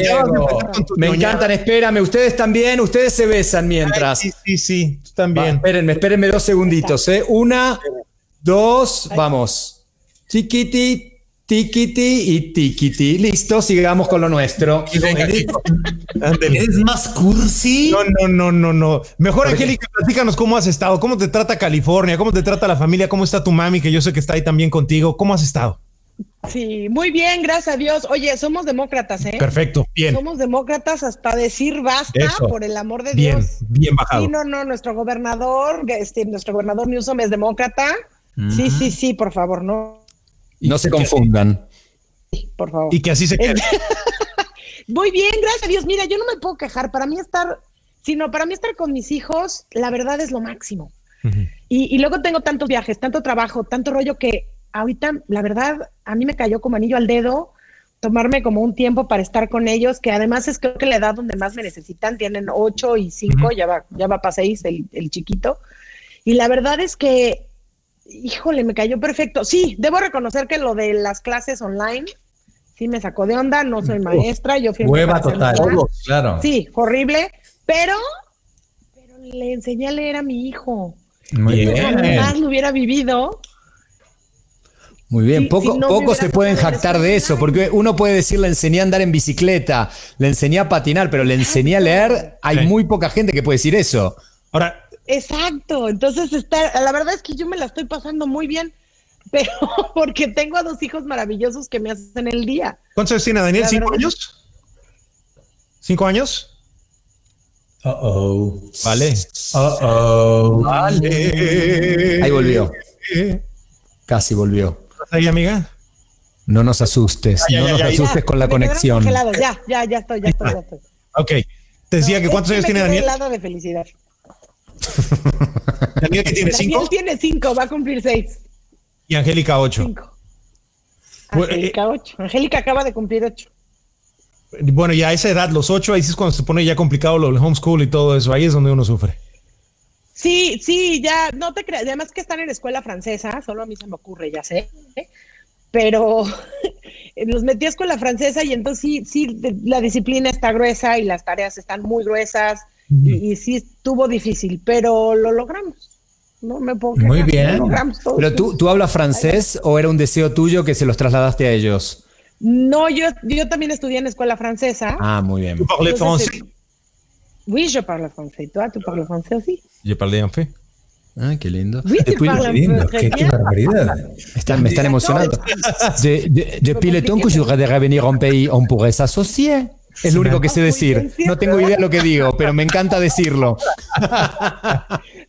Me encantan, espérame, ustedes también, ustedes se besan mientras. sí, sí, sí, tú también. espérenme, espérenme dos segunditos, ¿eh? Una, dos, vamos. Chiquiti, Tikiti y tikiti. Listo, sigamos con lo nuestro. ¿Eres más cursi? No, no, no, no, no. Mejor, Angélica, platícanos cómo has estado, cómo te trata California, cómo te trata la familia, cómo está tu mami, que yo sé que está ahí también contigo. ¿Cómo has estado? Sí, muy bien, gracias a Dios. Oye, somos demócratas, ¿eh? Perfecto, bien. Somos demócratas hasta decir basta, por el amor de Dios. Bien, bien bajado. Sí, no, no, nuestro gobernador, este, nuestro gobernador Newsom es demócrata. Sí, sí, sí, por favor, no no se confundan. Por favor. Y que así se quede. Muy bien, gracias a Dios. Mira, yo no me puedo quejar. Para mí estar, sino para mí estar con mis hijos, la verdad es lo máximo. y, luego tengo tantos viajes, tanto trabajo, tanto rollo que ahorita, la verdad, a mí me cayó como anillo al dedo tomarme como un tiempo para estar con ellos, que además es creo que la edad donde más me necesitan, tienen ocho y cinco, ya va, ya va para seis el, el chiquito. Y la verdad es que híjole, me cayó perfecto. Sí, debo reconocer que lo de las clases online sí me sacó de onda, no soy maestra, yo fui Hueva total, claro. Sí, horrible, pero, pero le enseñé a leer a mi hijo. Muy bien. Jamás lo hubiera vivido. Muy bien, poco, poco se pueden jactar de eso, porque uno puede decir le enseñé a andar en bicicleta, le enseñé a patinar, pero le enseñé a leer, hay muy poca gente que puede decir eso. Ahora, Exacto, entonces está, la verdad es que yo me la estoy pasando muy bien, pero porque tengo a dos hijos maravillosos que me hacen el día. ¿Cuántos años tiene Daniel? ¿Cinco años? ¿Cinco años? Uh oh. Vale. Uh oh. Vale. Ahí volvió. Casi volvió. ¿Estás ahí, amiga? No nos asustes, no nos asustes con la conexión. Ya, ya, ya estoy, ya estoy, ya estoy. Ok. Te decía que cuántos años tiene Daniel. helado de felicidad. ¿Daniel que tiene cinco? Daniel tiene cinco, va a cumplir seis. Y Angélica ocho. Cinco. Angélica eh, ocho. Angélica acaba de cumplir ocho. Bueno, ya a esa edad, los ocho, ahí es cuando se pone ya complicado lo del homeschool y todo eso. Ahí es donde uno sufre. Sí, sí, ya, no te creas. Además que están en escuela francesa, solo a mí se me ocurre, ya sé. Pero los metí a escuela francesa y entonces sí, sí, la disciplina está gruesa y las tareas están muy gruesas y, sí estuvo difícil, pero lo logramos. No me puedo Muy bien. pero tú, tú hablas francés o era un deseo tuyo que se los trasladaste a ellos? No, yo, yo también estudié en escuela francesa. Ah, muy bien. ¿Tú parles français? Oui, je parle français. ¿Tú, tú parles français aussi? Je parle en fait. Ah, qué lindo. Oui, tu parles lindo. Qué, qué barbaridad. Están, me están emocionando. De, de, depuis le temps que je voudrais revenir en pays, on pourrait s'associer. Es lo único que sé decir. No tengo idea de lo que digo, pero me encanta decirlo.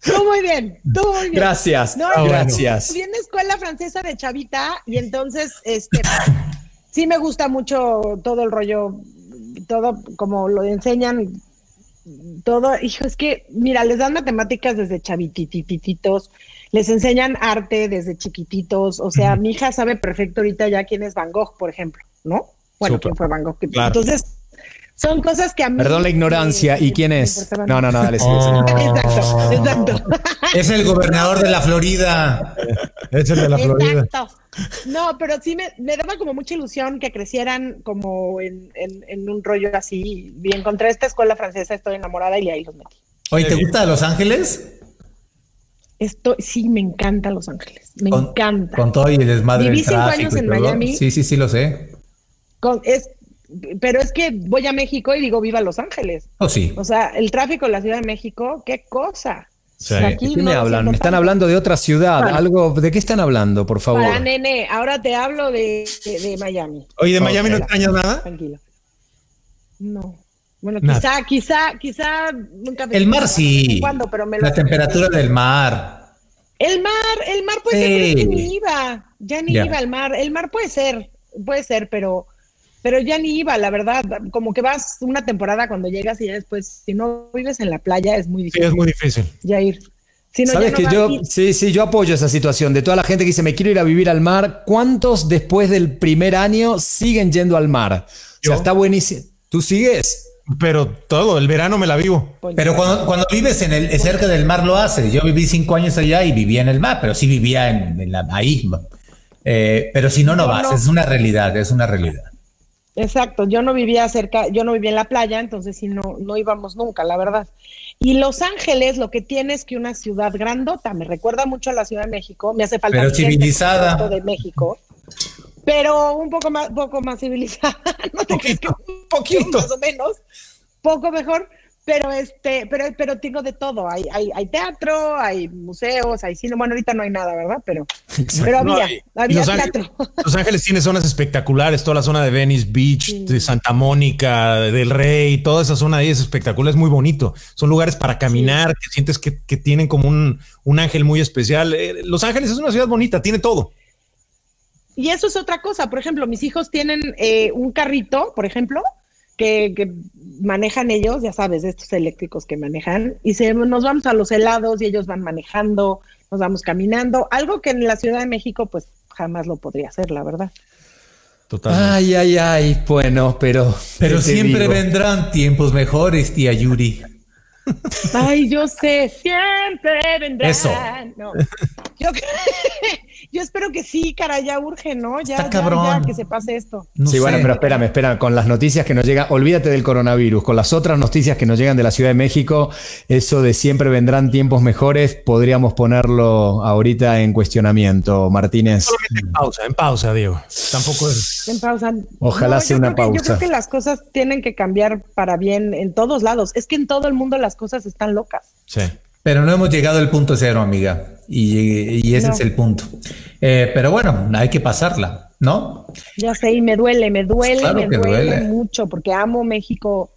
Tú muy bien, tú muy bien. Gracias, no, gracias. Viene escuela francesa de chavita y entonces, este, sí me gusta mucho todo el rollo, todo como lo enseñan, todo, hijo, es que, mira, les dan matemáticas desde chavititititos, les enseñan arte desde chiquititos, o sea, mi hija sabe perfecto ahorita ya quién es Van Gogh, por ejemplo, ¿no? Bueno, quién fue Van Gogh. Entonces, son cosas que a mí. Perdón la ignorancia. ¿Y quién es? No, no, no, dale. Exacto, exacto. Es el gobernador de la Florida. Es el de la Florida. Exacto. No, pero sí me, me, daba como mucha ilusión que crecieran como en, en, un rollo así. Y encontré esta escuela francesa, estoy enamorada y ahí los metí. Oye, ¿te gusta Los Ángeles? Esto, sí, me encanta Los Ángeles. Me encanta. Con todo y el desmadre. Viví cinco años en Miami. Sí, sí, sí, lo sé. Con, es, pero es que voy a México y digo, viva Los Ángeles. Oh, sí. O sea, el tráfico en la Ciudad de México, qué cosa. ¿De qué me hablan? Me están hablando de otra ciudad. Algo, ¿De qué están hablando, por favor? Para nene, ahora te hablo de, de, Miami. Oye, ¿de Miami no extrañas nada? Tranquilo. No. Bueno, quizá, quizá, quizá nunca El mar sí. pero me la temperatura del mar. El mar, el mar puede ser, que ni iba. Ya ni iba al mar. El mar puede ser, puede ser, pero pero ya ni iba, la verdad, como que vas una temporada cuando llegas y ya después, si no vives en la playa, es muy difícil. Sí, es muy difícil. Ya ir. Sabes que yo, sí, sí, yo apoyo esa situación. De toda la gente que dice, me quiero ir a vivir al mar, ¿cuántos después del primer año siguen yendo al mar? O sea, está buenísimo. ¿Tú sigues? Pero todo, el verano me la vivo. Pues pero cuando, cuando vives en el, cerca del mar lo haces. Yo viví cinco años allá y vivía en el mar, pero sí vivía en, la, ahí. Eh, pero si no, no vas. Es una realidad, es una realidad. Exacto, yo no vivía cerca, yo no vivía en la playa, entonces sí no, no íbamos nunca, la verdad. Y Los Ángeles lo que tiene es que una ciudad grandota, me recuerda mucho a la Ciudad de México, me hace falta pero civilizada de México. pero un poco más, poco más civilizada. no te poquito, un poquito más o menos, poco mejor, pero este, pero, pero tengo de todo. Hay, hay, hay teatro, hay museos, hay cine. Bueno, ahorita no hay nada, ¿verdad? Pero, pero había, había teatro. Los Ángeles tiene zonas espectaculares, toda la zona de Venice Beach, de Santa Mónica, del Rey, toda esa zona ahí es espectacular, es muy bonito. Son lugares para caminar, que sientes que, que, tienen como un, un ángel muy especial. Eh, los Ángeles es una ciudad bonita, tiene todo. Y eso es otra cosa. Por ejemplo, mis hijos tienen eh, un carrito, por ejemplo, que, manejan ellos, ya sabes, estos eléctricos que manejan, y se, nos vamos a los helados y ellos van manejando, nos vamos caminando, algo que en la Ciudad de México pues jamás lo podría hacer, la verdad. Totalmente. Ay, ay, ay, bueno, pero... Pero siempre vendrán tiempos mejores, tía Yuri. Ay, yo sé, siempre vendrán. Eso. Yo, yo espero que sí, cara, ya urge, ¿no? Ya, ya, que se pase esto. sí, bueno, pero espérame, espérame, con las noticias que nos llegan, olvídate del coronavirus, con las otras noticias que nos llegan de la Ciudad de México, eso de siempre vendrán tiempos mejores, podríamos ponerlo ahorita en cuestionamiento, Martínez. en pausa, en pausa, Diego. Tampoco es. En pausa. Ojalá sea una pausa. yo creo que las cosas tienen que cambiar para bien en todos lados. Es que en todo el mundo las cosas están locas. Sí. Pero no hemos llegado al punto cero, amiga. Y, ese es el punto. Eh, pero bueno, hay que pasarla, ¿no? Ya sé, y me duele, me duele, me duele, mucho, porque amo México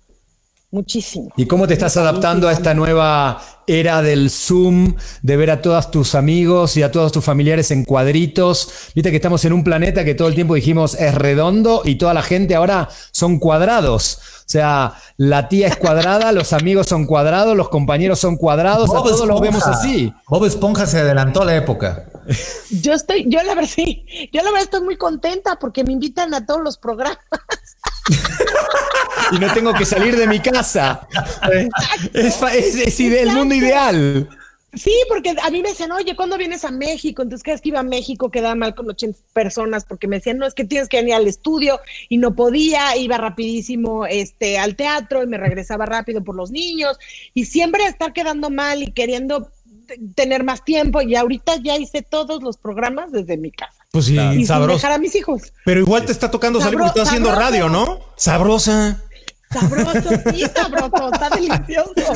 muchísimo. ¿Y cómo te estás adaptando a esta nueva era del Zoom, de ver a todos tus amigos y a todos tus familiares en cuadritos? Viste que estamos en un planeta que todo el tiempo dijimos es redondo y toda la gente ahora son cuadrados. O sea, la tía es cuadrada, los amigos son cuadrados, los compañeros son cuadrados, a todos los vemos así. Bob Esponja se adelantó a la época. Yo estoy, yo la verdad sí, yo la verdad estoy muy contenta porque me invitan a todos los programas. y no tengo que salir de mi casa. Es, es, el mundo ideal. Sí, porque a mí me decían, oye, ¿cuándo vienes a México? Entonces, cada vez que iba a México quedaba mal con 80 personas porque me decían, no, es que tienes que venir al estudio y no podía, iba rapidísimo este, al teatro y me regresaba rápido por los niños y siempre estar quedando mal y queriendo tener más tiempo y ahorita ya hice todos los programas desde mi casa. Pues sí, y sabroso. dejar a mis hijos. Pero igual te está tocando salir porque estás haciendo radio, ¿no? Sabrosa. Sabroso, sí, sabroso, está delicioso.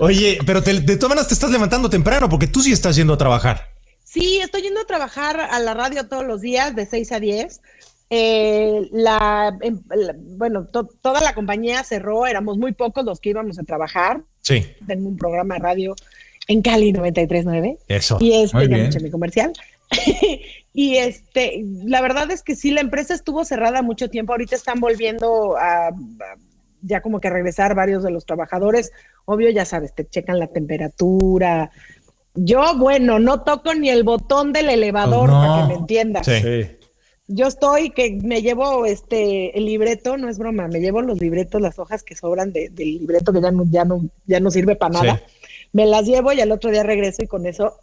Oye, pero de todas maneras te estás levantando temprano porque tú sí estás yendo a trabajar. Sí, estoy yendo a trabajar a la radio todos los días de 6 a 10. Eh, em, la, bueno, toda la compañía cerró, éramos muy pocos los que íbamos a trabajar. Sí. Tengo un programa de radio en Cali 93.9. Eso. Y este, ya mi comercial. y este, la verdad es que sí, la empresa estuvo cerrada mucho tiempo. Ahorita están volviendo a ya como que regresar varios de los trabajadores. Obvio, ya sabes, te checan la temperatura. Yo, bueno, no toco ni el botón del elevador pues para que me entiendas. Sí. Yo estoy que me llevo este el libreto, no es broma, me llevo los libretos, las hojas que sobran del libreto que ya no, ya no, ya no sirve para nada. Me las llevo y al otro día regreso y con eso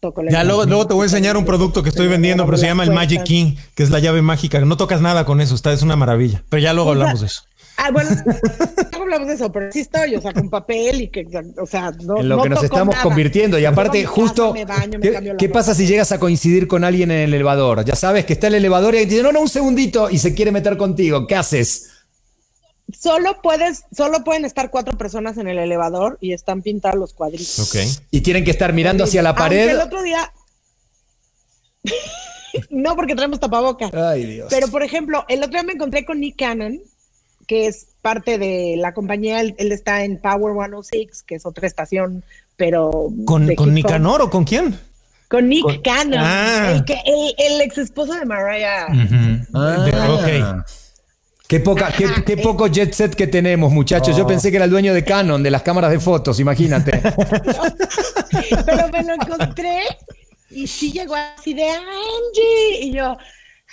toco Ya luego, luego, te voy a enseñar un producto que estoy vendiendo, pero se llama el Magic King, que es la llave mágica. No tocas nada con eso, está, es una maravilla. Pero ya luego hablamos de eso. Ah, bueno, no hablamos de eso, pero sí estoy, o sea, con papel y que, o sea, no. En lo que nos estamos convirtiendo. Y aparte, justo, ¿qué, pasa si llegas a coincidir con alguien en el elevador? Ya sabes que está el elevador y dice, no, no, un segundito, y se quiere meter contigo. ¿Qué haces? Solo puedes, solo pueden estar cuatro personas en el elevador y están pintados los cuadritos. Ok. Y tienen que estar mirando hacia la pared. el otro día. no, porque traemos tapabocas. Ay, Dios. Pero, por ejemplo, el otro día me encontré con Nick Cannon que es parte de la compañía, él, está en Power 106, que es otra estación, pero... ¿Con, ¿con Nicanor o con quién? Con Nick Cannon, ah. el, ex esposo de Mariah. ah. Qué, poca, qué, qué, poco jet set que tenemos, muchachos. Yo oh. pensé que era el dueño de Canon, de las cámaras de fotos, imagínate. Pero me lo encontré y sí llegó así de Angie. Y yo,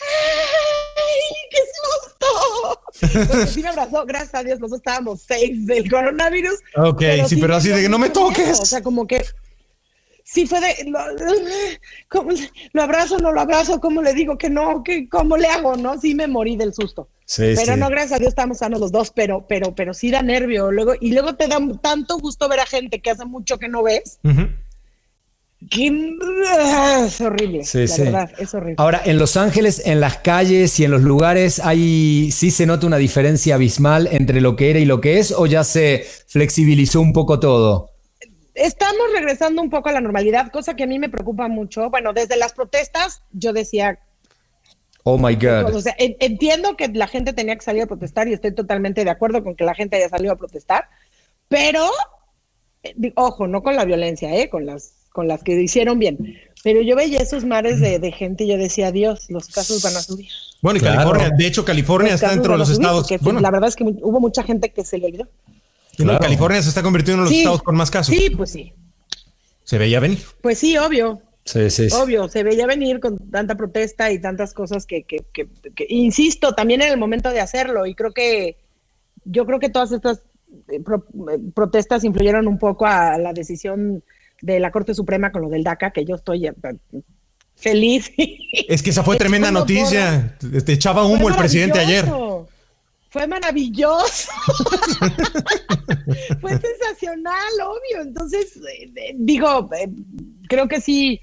¡Ay, qué susto! sí me abrazó, gracias a Dios, nosotros estábamos safe del coronavirus. Ok, sí, pero así de que no me toques. O sea, como que sí fue de, lo, ¿cómo, lo abrazo, no lo abrazo, ¿cómo le digo que no? ¿Qué, ¿Cómo le hago? No, sí me morí del susto. Sí, pero no, gracias a Dios estamos sanos los dos, pero, pero, pero sí da nervio. Luego, y luego te da tanto gusto ver a gente que hace mucho que no ves es horrible. la verdad, es horrible. Ahora, en Los Ángeles, en las calles y en los lugares, hay, ¿sí se nota una diferencia abismal entre lo que era y lo que es o ya se flexibilizó un poco todo? Estamos regresando un poco a la normalidad, cosa que a mí me preocupa mucho. Bueno, desde las protestas yo decía... Oh, my God. O sea, entiendo que la gente tenía que salir a protestar y estoy totalmente de acuerdo con que la gente haya salido a protestar, pero, eh, ojo, no con la violencia, ¿eh? con las con las que hicieron bien. Pero yo veía esos mares de, gente y yo decía, Dios, los casos van a subir. Bueno, y California, de hecho, California está dentro de los estados. Bueno. La verdad es que hubo mucha gente que se le olvidó. California se está convirtiendo en los estados con más casos. Sí, pues sí. Se veía venir. Pues sí, obvio. Sí, sí, Obvio, se veía venir con tanta protesta y tantas cosas que, que, que, insisto, también en el momento de hacerlo. Y creo que, yo creo que todas estas eh, eh, protestas influyeron un poco a la decisión de la Corte Suprema con lo del DACA, que yo estoy eh, feliz. Es que esa fue tremenda noticia. Te este, echaba humo el presidente ayer. Fue maravilloso. fue sensacional, obvio. Entonces, eh, eh, digo, creo que sí.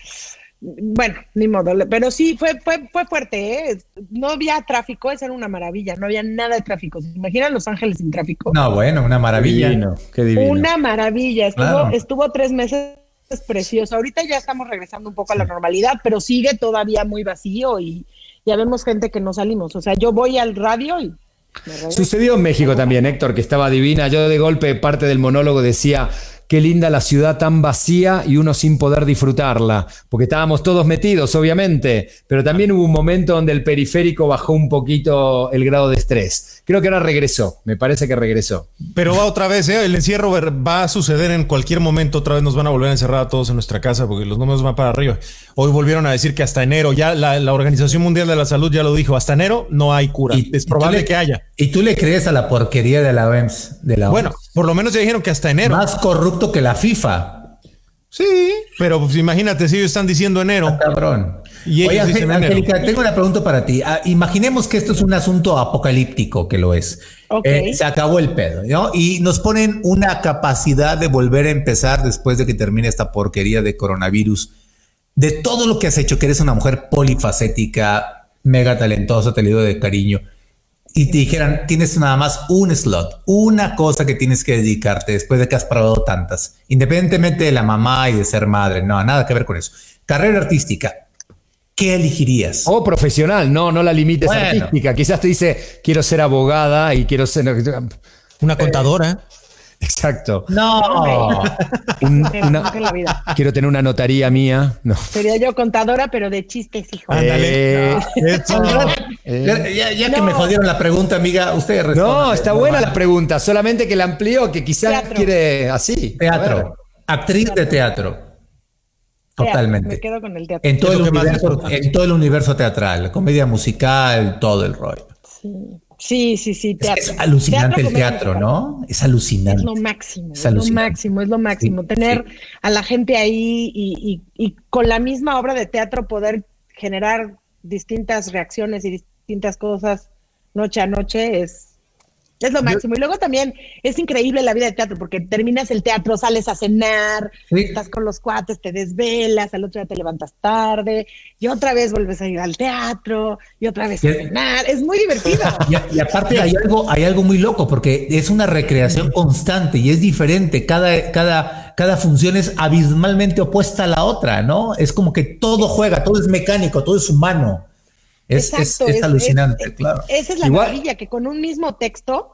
Bueno, ni modo, pero sí fue, fue, fue fuerte, No había tráfico, esa era una maravilla, no había nada de tráfico. ¿Se imaginan Los Ángeles sin tráfico? No, bueno, una maravilla. Una maravilla. Estuvo, estuvo tres meses es precioso. Ahorita ya estamos regresando un poco a la normalidad, pero sigue todavía muy vacío y ya vemos gente que no salimos. O sea, yo voy al radio y Sucedió en México también, Héctor, que estaba divina. Yo de golpe, parte del monólogo decía, qué linda la ciudad tan vacía y uno sin poder disfrutarla, porque estábamos todos metidos, obviamente, pero también hubo un momento donde el periférico bajó un poquito el grado de estrés. Creo que ahora regresó, me parece que regresó. Pero va otra vez, ¿eh? el encierro va a suceder en cualquier momento, otra vez nos van a volver a encerrar a todos en nuestra casa porque los números van para arriba. Hoy volvieron a decir que hasta enero, ya la, Organización Mundial de la Salud ya lo dijo, hasta enero no hay cura. Y, es probable que haya. ¿Y tú le crees a la porquería de la OMS? De la bueno, por lo menos ya dijeron que hasta enero. Más corrupto que la FIFA. Sí, pero pues imagínate si ellos están diciendo enero. Ah, cabrón. Y Oye, Angélica, tengo una pregunta para ti. Ah, imaginemos que esto es un asunto apocalíptico, que lo es. Eh, se acabó el pedo, ¿no? Y nos ponen una capacidad de volver a empezar después de que termine esta porquería de coronavirus. De todo lo que has hecho, que eres una mujer polifacética, mega talentosa, te le digo de cariño y te dijeran, tienes nada más un slot, una cosa que tienes que dedicarte después de que has probado tantas, independientemente de la mamá y de ser madre, no, nada que ver con eso. Carrera artística, ¿qué elegirías? O profesional, no, no la limites artística. Quizás te dice, quiero ser abogada y quiero ser una contadora. Exacto. No. Quiero tener una notaría mía. No. Sería yo contadora, pero de chistes, hijo. Ándale. ya, que me jodieron la pregunta, amiga, usted No, está buena la pregunta, solamente que la amplió, que quizás quiere así. Teatro. Actriz de teatro. Totalmente. Me quedo con el teatro. En todo, el universo, en todo el universo teatro comedia musical, todo el rollo. Sí. Sí, sí, sí. Es, alucinante el teatro, ¿no? Es alucinante. Es lo máximo, es, lo máximo, es lo máximo. Tener a la gente ahí y, y, con la misma obra de teatro poder generar distintas reacciones y distintas cosas noche a noche es, es lo máximo. y luego también es increíble la vida de teatro, porque terminas el teatro, sales a cenar, estás con los cuates, te desvelas, al otro día te levantas tarde, y otra vez vuelves a ir al teatro, y otra vez a cenar. Es muy divertido. Y, aparte hay algo, hay algo muy loco, porque es una recreación constante y es diferente. Cada, cada, cada función es abismalmente opuesta a la otra, ¿no? Es como que todo juega, todo es mecánico, todo es humano. Es, es, alucinante, claro. Esa es la maravilla, que con un mismo texto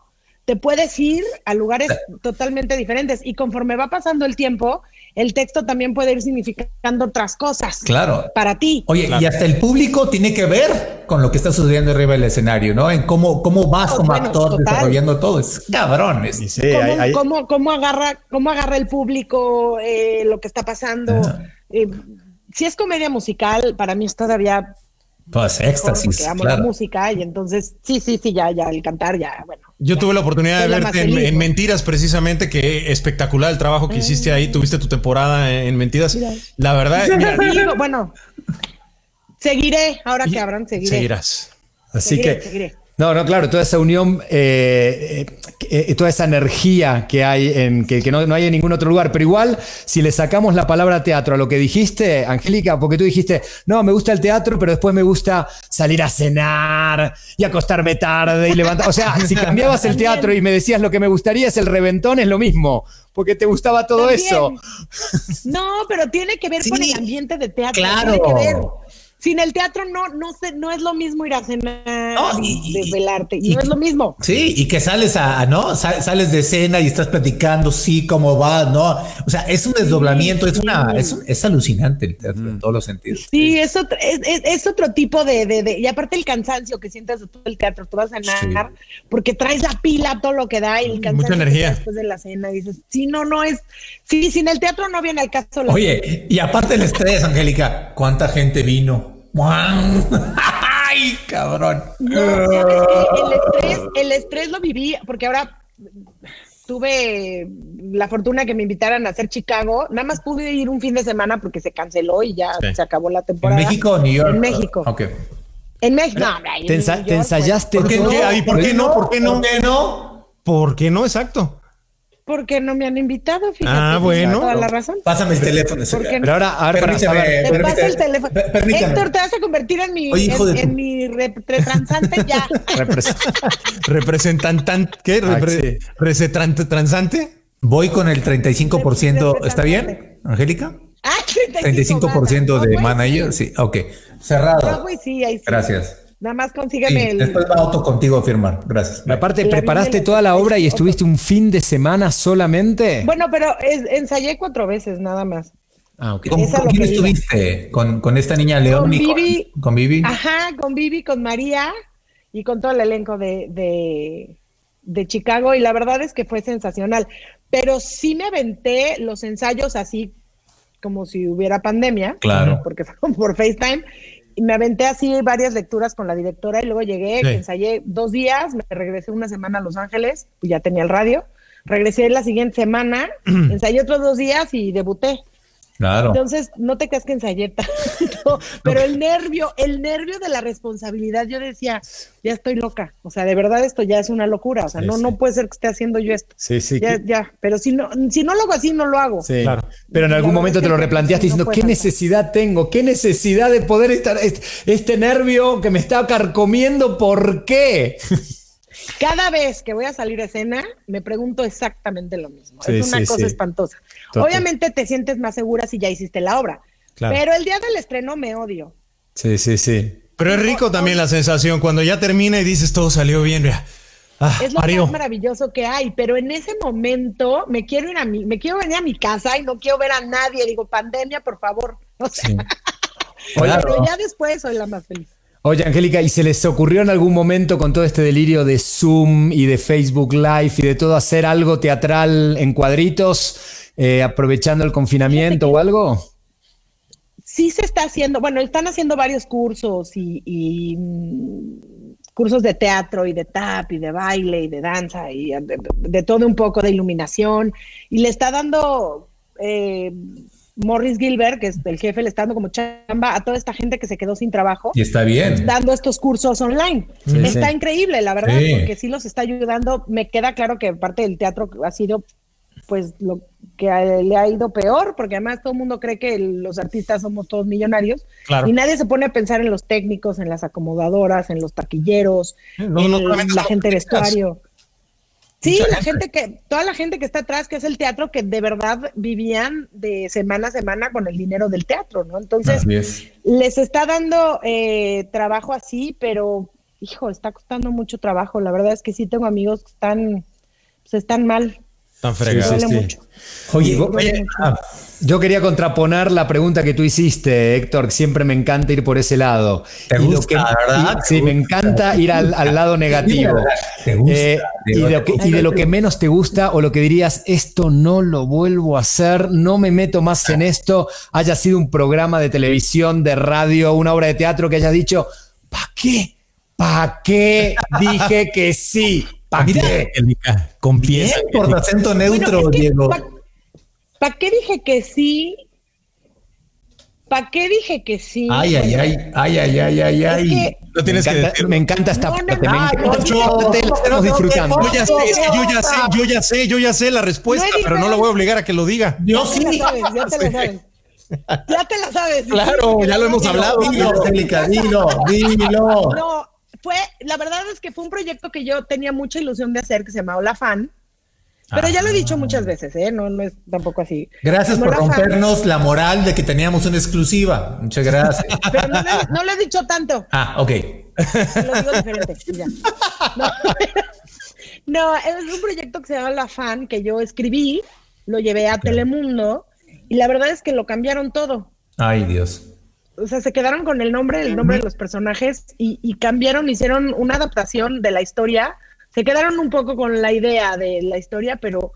te puedes ir a lugares totalmente diferentes y conforme va pasando el tiempo, el texto también puede ir significando otras cosas. Claro. Para ti. Oye, y hasta el público tiene que ver con lo que está sucediendo arriba del escenario, ¿no? En cómo, cómo vas como actor desarrollando todo. Es cabrón. ¿Cómo, agarra, ¿Cómo agarra el público eh, lo que está pasando? Eh, si es comedia musical, para mí es todavía pues éxtasis. amo la música y entonces, sí, sí, sí, ya, ya, el cantar, ya, bueno. Yo tuve la oportunidad de verte en, Mentiras, precisamente, que espectacular el trabajo que hiciste ahí. Tuviste tu temporada en, Mentiras. La verdad, bueno, seguiré, ahora que habrán, seguiré. Seguirás. Así que. No, no, claro, toda esa unión, eh, eh, eh, toda esa energía que hay en que, no, no, hay en ningún otro lugar. Pero igual, si le sacamos la palabra teatro a lo que dijiste, Angélica, porque tú dijiste, no, me gusta el teatro, pero después me gusta salir a cenar y acostarme tarde y levantar. O sea, si cambiabas el teatro y me decías lo que me gustaría es el reventón, es lo mismo, porque te gustaba todo eso. No, pero tiene que ver con el ambiente de teatro. Claro. Tiene que ver sin el teatro no, no, sé, no es lo mismo ir a cenar, y, desvelarte, y, no es lo mismo. Sí, y que sales a, ¿no? Sales de cena y estás platicando, sí, cómo va, ¿no? O sea, es un desdoblamiento, es una, es, alucinante el teatro en mm. todos los sentidos. Sí, es otro, es, es, otro tipo de, de, y aparte el cansancio que sientes de todo el teatro, tú vas a cenar, porque traes la pila, todo lo que da, y el cansancio Mucha energía. después de la cena, dices, sí, no, no es, sí, sin el teatro no viene al caso. Oye, y aparte el estrés, Angélica, ¿cuánta gente vino? ¡Ay, cabrón! El, estrés, el estrés lo viví porque ahora tuve la fortuna que me invitaran a hacer Chicago. Nada más pude ir un fin de semana porque se canceló y ya se acabó la temporada. ¿En México o New York? En México. Ok. En México. No, ¿Te, ensayaste? ¿Por qué, no? ¿Por qué no? ¿Por qué no? ¿Por qué no? ¿Por qué no? Exacto. Porque no me han invitado, fíjate. Ah, bueno. Toda la razón. Pásame el teléfono. Pero ahora, ahora permíteme, te paso el teléfono. Héctor, te vas a convertir en mi, Oye, en, en mi retransante ya. Representante, ¿qué? Repre ¿Transante? Voy con el 35%. ¿Está bien, Angélica? Ah, 35%, 35% de manager. Sí, ok. Cerrado. sí, ahí sí. Gracias. Nada más consígueme el. Después va Auto contigo a firmar. Gracias. Aparte, ¿preparaste toda la obra y estuviste un fin de semana solamente? Bueno, pero ensayé cuatro veces, nada más. Ah, ok. ¿Con, quién estuviste? ¿Con, esta niña León? Con Vivi. Con, Vivi. Ajá, con Vivi, con María y con todo el elenco de, de, de Chicago. Y la verdad es que fue sensacional. Pero sí me aventé los ensayos así como si hubiera pandemia. Claro. Porque fueron por FaceTime me aventé así varias lecturas con la directora y luego llegué, ensayé dos días, me regresé una semana a Los Ángeles, y ya tenía el radio, regresé la siguiente semana, ensayé otros dos días y debuté. Claro. Entonces, no te creas que ensayé tanto, pero el nervio, el nervio de la responsabilidad, yo decía, ya estoy loca. O sea, de verdad esto ya es una locura. O sea, no, no puede ser que esté haciendo yo esto. Sí, sí. Ya, ya. Pero si no, si no lo hago así, no lo hago. Sí, claro. Pero en algún momento te lo replanteaste diciendo, ¿qué necesidad tengo? ¿Qué necesidad de poder estar, este, este nervio que me está carcomiendo? ¿Por qué? Cada vez que voy a salir a escena, me pregunto exactamente lo mismo. es una cosa espantosa. Obviamente te sientes más segura si ya hiciste la obra. Pero el día del estreno me odio. Sí, sí, sí. Pero es rico también la sensación cuando ya termina y dices todo salió bien. Ah, es lo más maravilloso que hay, pero en ese momento me quiero ir a mi, me quiero venir a mi casa y no quiero ver a nadie. Digo, pandemia, por favor. pero ya después soy la más feliz. Oye, Angélica, ¿y se les ocurrió en algún momento con todo este delirio de Zoom y de Facebook Live y de todo hacer algo teatral en cuadritos, eh, aprovechando el confinamiento o algo? Sí se está haciendo, bueno, están haciendo varios cursos y, mm, cursos de teatro y de tap y de baile y de danza y de, todo un poco de iluminación y le está dando... Eh, Morris Gilbert, que es el jefe, le está dando como chamba a toda esta gente que se quedó sin trabajo. Y está bien. Dando estos cursos online. está increíble, la verdad, porque sí los está ayudando. Me queda claro que parte del teatro ha sido pues lo que le ha ido peor, porque además todo el mundo cree que los artistas somos todos millonarios y nadie se pone a pensar en los técnicos, en las acomodadoras, en los taquilleros, en la gente de vestuario. Sí, la gente. que, toda la gente que está atrás, que es el teatro, que de verdad vivían de semana a semana con el dinero del teatro, ¿no? Entonces, les está dando eh, trabajo así, pero, hijo, está costando mucho trabajo. La verdad es que sí tengo amigos que están, pues están mal, Tan fregados. Oye, ah, yo quería contraponer la pregunta que tú hiciste, Héctor. Siempre me encanta ir por ese lado. ¿Te gusta, verdad? sí, me encanta ir al, lado negativo. Eh, y, de lo que, menos te gusta o lo que dirías, esto no lo vuelvo a hacer, no me meto más en esto, haya sido un programa de televisión, de radio, una obra de teatro que hayas dicho, ¿para qué? ¿Para qué dije que sí? ¿Para qué? Con pies. por acento neutro, Diego. ¿Para qué dije que sí? ¿Para qué dije que sí? Ay, ay, ay, ay, ay, ay, ay, ay. No tienes me, que decirlo. me encanta esta No, no, parte. no, me encanta no, esta no, parte, la estamos disfrutando. Yo ya sé, es que yo ya sé, yo ya sé, yo ya sé la respuesta, pero no la voy a obligar a que lo diga. Yo Ya sí. te la sabes, ya te la sabes. Ya te la sabes. Claro, ya lo hemos hablado. Dilo, Angélica, dilo, dilo. No, fue, la verdad es que fue un proyecto que yo tenía mucha ilusión de hacer, que se llamaba La Fan. Pero ya lo he dicho muchas veces, ¿eh? No, no es tampoco así. Gracias por La Fan, rompernos la moral de que teníamos una exclusiva. Muchas gracias. Pero no, le- no lo he dicho tanto. Ah, ok. Lo digo diferente. y ya. No, no, es un proyecto que se llama La Fan, que yo escribí, lo llevé a Telemundo, y la verdad es que lo cambiaron todo. Ay, Dios. O sea, se quedaron con el nombre, el nombre de los personajes, y, y cambiaron, hicieron una adaptación de la historia. Se quedaron un poco con la idea de la historia, pero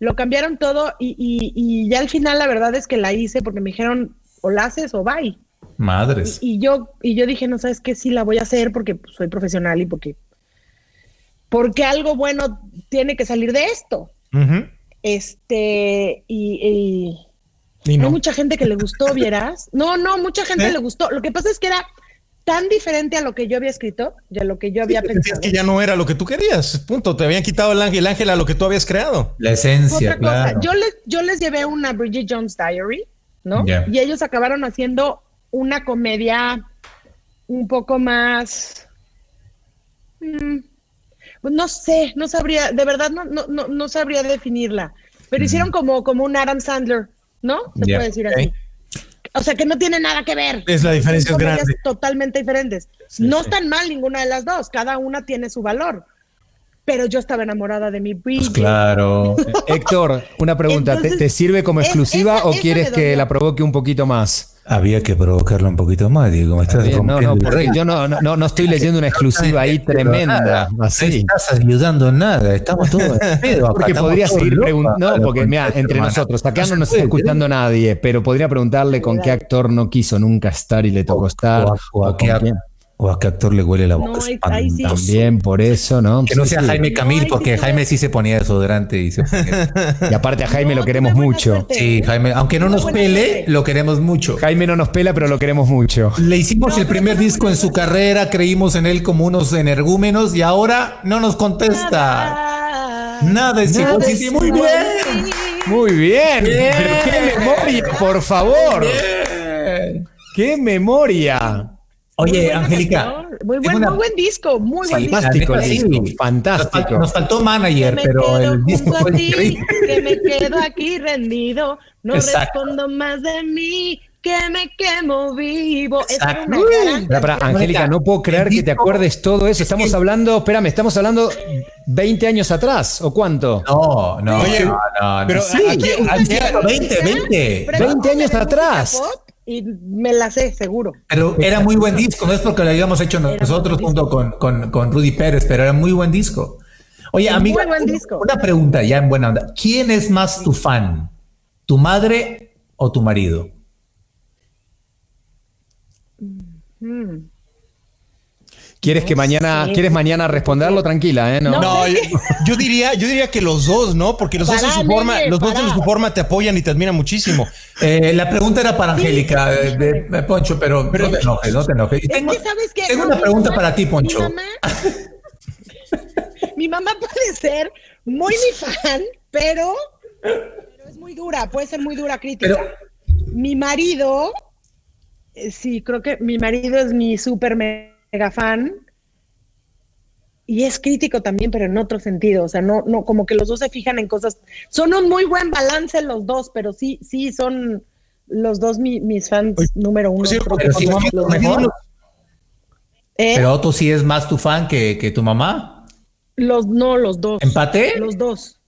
lo cambiaron todo, y, y- y ya al final la verdad es que la hice porque me dijeron, o la haces o bye. Madres. Y yo, y yo dije, no sabes qué, sí la voy a hacer porque pues, soy profesional y porque, porque algo bueno tiene que salir de esto. Este, y, y Y hay no. mucha gente que le gustó, vieras. No, no, mucha gente ¿Eh? le gustó. Lo que pasa es que era tan diferente a lo que yo había escrito y a lo que yo había Es pensado. que ya no era lo que tú querías. Punto. Te habían quitado el ángel, el ángel a lo que tú habías creado. La esencia, otra cosa. claro. Yo les, yo les llevé una Bridget Jones Diary, ¿no? Y ellos acabaron haciendo una comedia un poco más. mm, pues no sé, no sabría, de verdad no, no, no, no sabría definirla. Pero hicieron como, como un Adam Sandler, ¿no? Se puede decir así. O sea que no tiene nada que ver. Es la diferencia Son es grande. totalmente diferentes. no están mal ninguna de las dos, cada una tiene su valor. Pero yo estaba enamorada de mi Pues Bridget. claro. Héctor, una pregunta. ¿Te- ¿Te, Entonces, sirve como exclusiva esa- o esa quieres que la provoque un poquito más? Había que provocarlo un poquito más, Diego. Me estás Bien, no, no, porque yo no, no, no- estoy leyendo una exclusiva ahí tremenda. No estás ayudando en nada. Estamos todos en pedo Porque podría seguir preguntando. No, porque mira, entre hermano. nosotros, acá no nos está escuchando nadie, pero podría preguntarle con qué actor no quiso nunca estar y le tocó estar. O a, o a qué, con ac- quién. O a qué actor le huele la No, boca. ahí- ahí sí. espantoso. También por eso, ¿no? Que no Sí, sea sí. Jaime No, Camil, porque Jaime sí se ponía desodorante y se ponía- Y aparte a Jaime No, lo queremos mucho. suerte. Sí, Jaime, aunque no nos pele, suerte. lo queremos mucho. Jaime no nos pela, pero lo queremos mucho. Le hicimos No, el primer disco en su carrera, creímos en él como unos energúmenos y ahora no nos contesta. Nada. Nada, es Nada es Sí, sí, muy bien. Muy bien. Bien. Pero qué memoria, por favor. Bien. Qué memoria. Oye, Angélica. Muy buen, una- muy buen disco, muy buen disco. Fantástico el Sí. disco. Nos, fal- Fantástico. nos faltó manager, me pero quedo el disco fue a ti, increíble. que me quedo aquí rendido, no Exacto. respondo más de mí, que me quemo vivo. Exacto. espera, canción. Angélica, no puedo creer que te acuerdes todo eso. Estamos hablando, espérame, estamos hablando 20 años atrás, ¿o cuánto? No, no, Oye, no, no, no. pero Sí, aquí- aquí- 20, 20. Pero 20 años atrás. Y me la sé, seguro. Pero era muy buen disco, no es porque lo hayamos hecho nosotros junto con, con, con Rudy Pérez, pero era muy buen disco. Oye, buen una- pregunta ya en buena onda. ¿Quién es más tu fan? ¿Tu madre o tu marido? Mm. ¿Quieres que mañana, quieres mañana responderlo? Tranquila, ¿eh? No. No. No, yo, yo diría, yo diría que los dos, ¿no? Porque los dos en su forma, nene, los dos en su forma te apoyan y te admiran muchísimo. Eh, la pregunta era para Sí, Angélica, sí, de, sí. de- de Poncho, pero, no te enojes, no te enojes. Es tengo que, ¿sabes qué? tengo No, una pregunta mamá- para ti, Poncho. Mi mamá, mi mamá puede ser muy mi fan, pero, pero es muy dura, puede ser muy dura crítica. Pero- mi marido, eh, sí, creo que mi marido es mi súper mega fan. Y es crítico también, pero en otro sentido. O sea, no, no, como que los dos se fijan en cosas. Son un muy buen balance los dos, pero sí, sí son los dos mi- mis fans número uno. sí, pero sí, mejor. ¿Eh? Pero Otto sí es más tu fan que, que tu mamá. Los, no, los dos. ¿Empate? Los dos.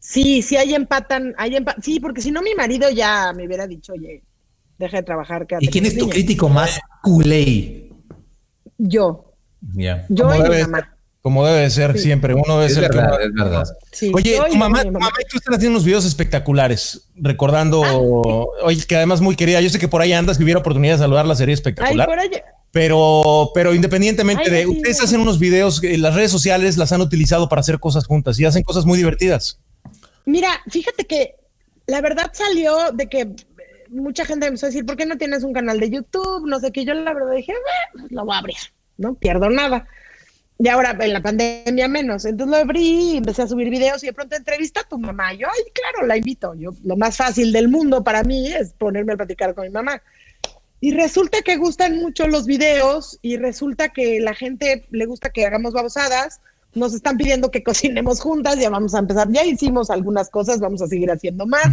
Sí, sí, hay empatan, hay empa- Sí, porque si no mi marido ya me hubiera dicho, oye, deja de trabajar. ¿Y quién es tu niños". crítico más culé? Yo. Ya. Yo Como y mi debe mamá. ser, como debe ser siempre. Uno debe Es ser el que verdad, es verdad. Sí, Oye, tu mamá, mi tu mamá y tú están haciendo unos videos espectaculares, recordando, oye, que además muy querida. Yo sé que por ahí andas, si hubiera oportunidad de saludarla, sería Ay, espectacular. por allá. Pero, pero independientemente Ay, de, sí, ustedes hacen unos videos, que las redes sociales las han utilizado para hacer cosas juntas y hacen cosas muy divertidas. Mira, fíjate que la verdad salió de que mucha gente me empezó a decir, ¿por qué no tienes un canal de YouTube? No sé qué. Yo la verdad dije, pues lo voy a abrir, no pierdo nada. Y ahora en la pandemia menos. Entonces lo abrí, empecé a subir videos y de pronto entrevista a tu mamá. Yo, ay, claro, la invito. Yo, lo más fácil del mundo para mí es ponerme a platicar con mi mamá. Y resulta que gustan mucho los videos y resulta que la gente le gusta que hagamos babosadas. Nos están pidiendo que cocinemos juntas, ya vamos a empezar. Ya hicimos algunas cosas, vamos a seguir haciendo más.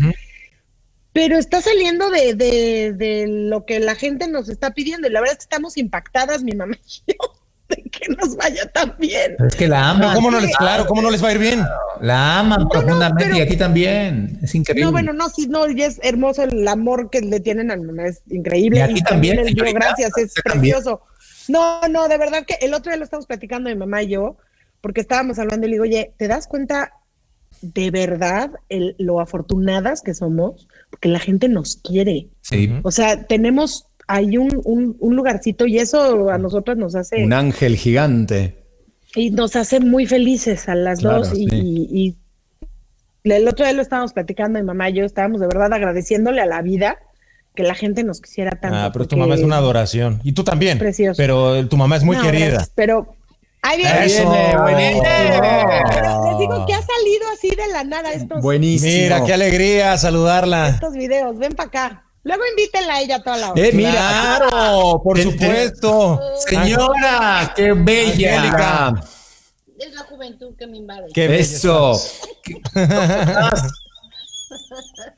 Pero está saliendo de, de, de lo que la gente nos está pidiendo y la verdad es que estamos impactadas, mi mamá y yo de que nos vaya tan bien. Es que la aman. ¿Cómo no les, claro, ¿cómo no les va a ir bien? La aman profundamente y a ti también. Es increíble. No, bueno, no, sí, no, y es hermoso el amor que le tienen a mi mamá, es increíble. Y a ti también, el gracias, es precioso. No, no, de verdad que el otro día lo estamos platicando mi mamá y yo, porque estábamos hablando y le digo, oye, ¿te das cuenta de verdad el, lo afortunadas que somos? Porque la gente nos quiere. Sí. O sea, tenemos ahí un, un, un lugarcito y eso a nosotros nos hace Un ángel gigante. y nos hace muy felices a las Claro, dos y, sí. y- y el otro día lo estábamos platicando mi mamá y yo estábamos de verdad agradeciéndole a la vida que la gente nos quisiera tanto. Ah, pero tu mamá es una adoración. Y tú también. Precioso. Pero tu mamá es muy No, querida. gracias, pero ahí viene. Eso. buenísimo. Les digo que ha salido así de la nada estos, Buenísimo. Mira, qué alegría saludarla. estos videos. Ven para acá. Luego invítenla a ella toda la hora. Eh, mira, Claro, por supuesto. Señora, qué bella. Angélica. Es la juventud que me invade. Qué bella Eso.